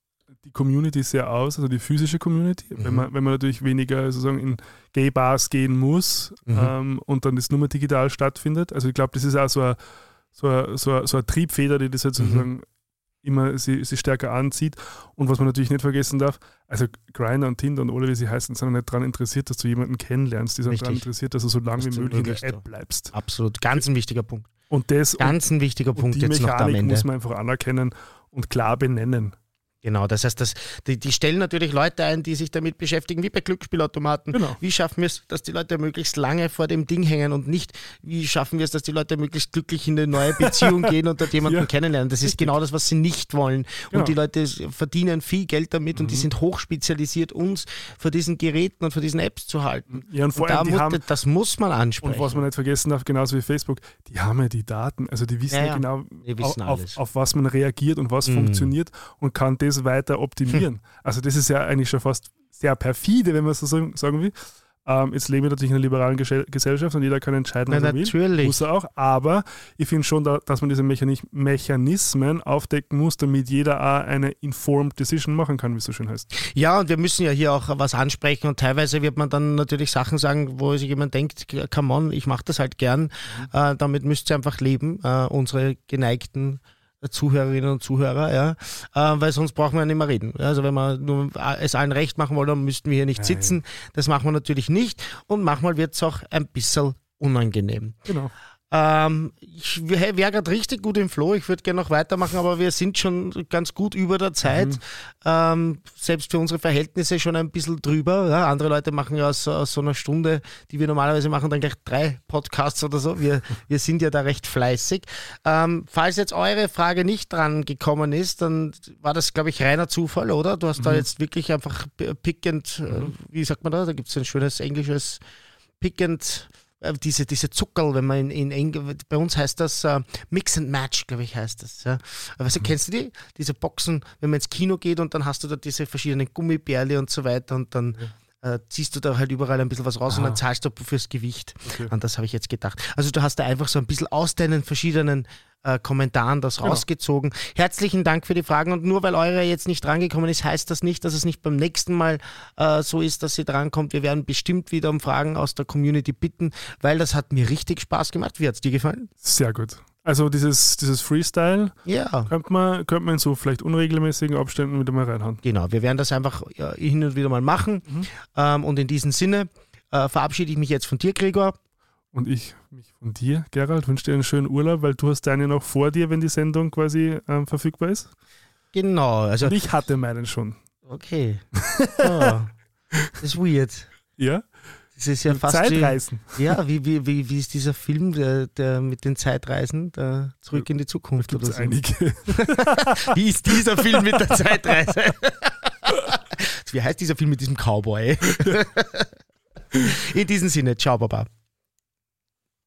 die Community sehr aus, also die physische Community, mhm. wenn, man, wenn man natürlich weniger sozusagen in Gay-Bars gehen muss mhm. ähm, und dann das nur mehr digital stattfindet. Also ich glaube, das ist auch so eine, so so so Triebfeder, die das halt sozusagen mhm immer sie, sie stärker anzieht. Und was man natürlich nicht vergessen darf, also Grindr und Tinder und alle, wie sie heißen, sind nicht daran interessiert, dass du jemanden kennenlernst. Die sind daran interessiert, dass du so lange wie möglich in der App bleibst. Absolut, ganz ein wichtiger Punkt. Und das ganz ein wichtiger Punkt und die jetzt Mechanik noch am Ende. muss man einfach anerkennen und klar benennen. Genau, das heißt, das, die, die, stellen natürlich Leute ein, die sich damit beschäftigen, wie bei Glücksspielautomaten. Genau. Wie schaffen wir es, dass die Leute möglichst lange vor dem Ding hängen und nicht, wie schaffen wir es, dass die Leute möglichst glücklich in eine neue Beziehung gehen und dort jemanden ja. kennenlernen. Das ist genau das, was sie nicht wollen. Genau. Und die Leute verdienen viel Geld damit mhm. und die mhm. sind hochspezialisiert, uns vor diesen Geräten und vor diesen Apps zu halten. Ja, und vor und allem, da haben, das muss man ansprechen. Und was man nicht vergessen darf, genauso wie Facebook, die haben ja die Daten, also die wissen ja, ja genau, wissen auf, auf, auf, was man reagiert und was mhm. funktioniert und kann das weiter optimieren optimieren. Also das ist ja eigentlich schon fast sehr perfide, wenn man so sagen will. Ähm, jetzt leben wir natürlich in einer liberalen Gesellschaft und jeder kann entscheiden, was Na, er will. Natürlich. Muss er auch. Aber ich finde schon, da, dass man diese Mechanismen aufdecken muss, damit jeder auch eine informed Decision machen kann, wie es so schön heißt. Ja, und wir müssen ja hier auch was ansprechen und teilweise wird man dann natürlich Sachen sagen, wo sich jemand denkt, come on, ich mache das halt gern. Mhm. Äh, damit müsst ihr einfach leben, äh, unsere geneigten Zuhörerinnen und Zuhörer, ja, äh, weil sonst brauchen wir ja nicht mehr reden. Also wenn wir nur es allen recht machen wollen, dann müssten wir hier nicht sitzen. Das machen wir natürlich nicht und manchmal wird es auch ein bisschen unangenehm. Genau. Ähm, ich wäre gerade richtig gut im Flow. Ich würde gerne noch weitermachen, aber wir sind schon ganz gut über der Zeit. Mhm. Ähm, selbst für unsere Verhältnisse schon ein bisschen drüber. Ja, andere Leute machen ja aus, aus, so einer Stunde, die wir normalerweise machen, dann gleich drei Podcasts oder so. Wir, wir sind ja da recht fleißig. Ähm, falls jetzt eure Frage nicht dran gekommen ist, dann war das, glaube ich, reiner Zufall, oder? Du hast mhm. da jetzt wirklich einfach pickend, äh, wie sagt man da? Da gibt es ein schönes englisches pickend diese, diese Zuckerl, wenn man in, in, bei uns heißt das uh, Mix and Match, glaube ich, heißt das. Ja. Also, mhm. kennst du die? Diese Boxen, wenn man ins Kino geht und dann hast du da diese verschiedenen Gummibärle und so weiter und dann ja. Äh, ziehst du da halt überall ein bisschen was raus ah. und dann zahlst du fürs Gewicht. Okay. An das habe ich jetzt gedacht. Also du hast da einfach so ein bisschen aus deinen verschiedenen äh, Kommentaren das genau. rausgezogen. Herzlichen Dank für die Fragen und nur weil eure jetzt nicht drangekommen ist, heißt das nicht, dass es nicht beim nächsten Mal äh, so ist, dass sie drankommt. Wir werden bestimmt wieder um Fragen aus der Community bitten, weil das hat mir richtig Spaß gemacht. Wie hat es dir gefallen? Sehr gut. Also dieses, dieses Freestyle Ja, könnte man, könnte man in so vielleicht unregelmäßigen Abständen wieder mal reinhauen. genau. Wir werden das einfach hin und wieder mal machen. Mhm. Ähm, und in diesem Sinne äh, verabschiede ich mich jetzt von dir, Gregor. Und ich mich von dir, Gerald, wünsche dir einen schönen Urlaub, weil du hast deine noch vor dir, wenn die Sendung quasi ähm, verfügbar ist. Genau, also Und ich hatte meinen schon. okay. Oh, das ist weird. Ja? Das ist ja fast Zeitreisen. wie, ja, wie, wie, wie, wie ist dieser Film der, der mit den Zeitreisen, der Zurück in die Zukunft oder es so? einige. Wie ist dieser Film mit der Zeitreise? Wie heißt dieser Film mit diesem Cowboy? In diesem Sinne, ciao, Baba.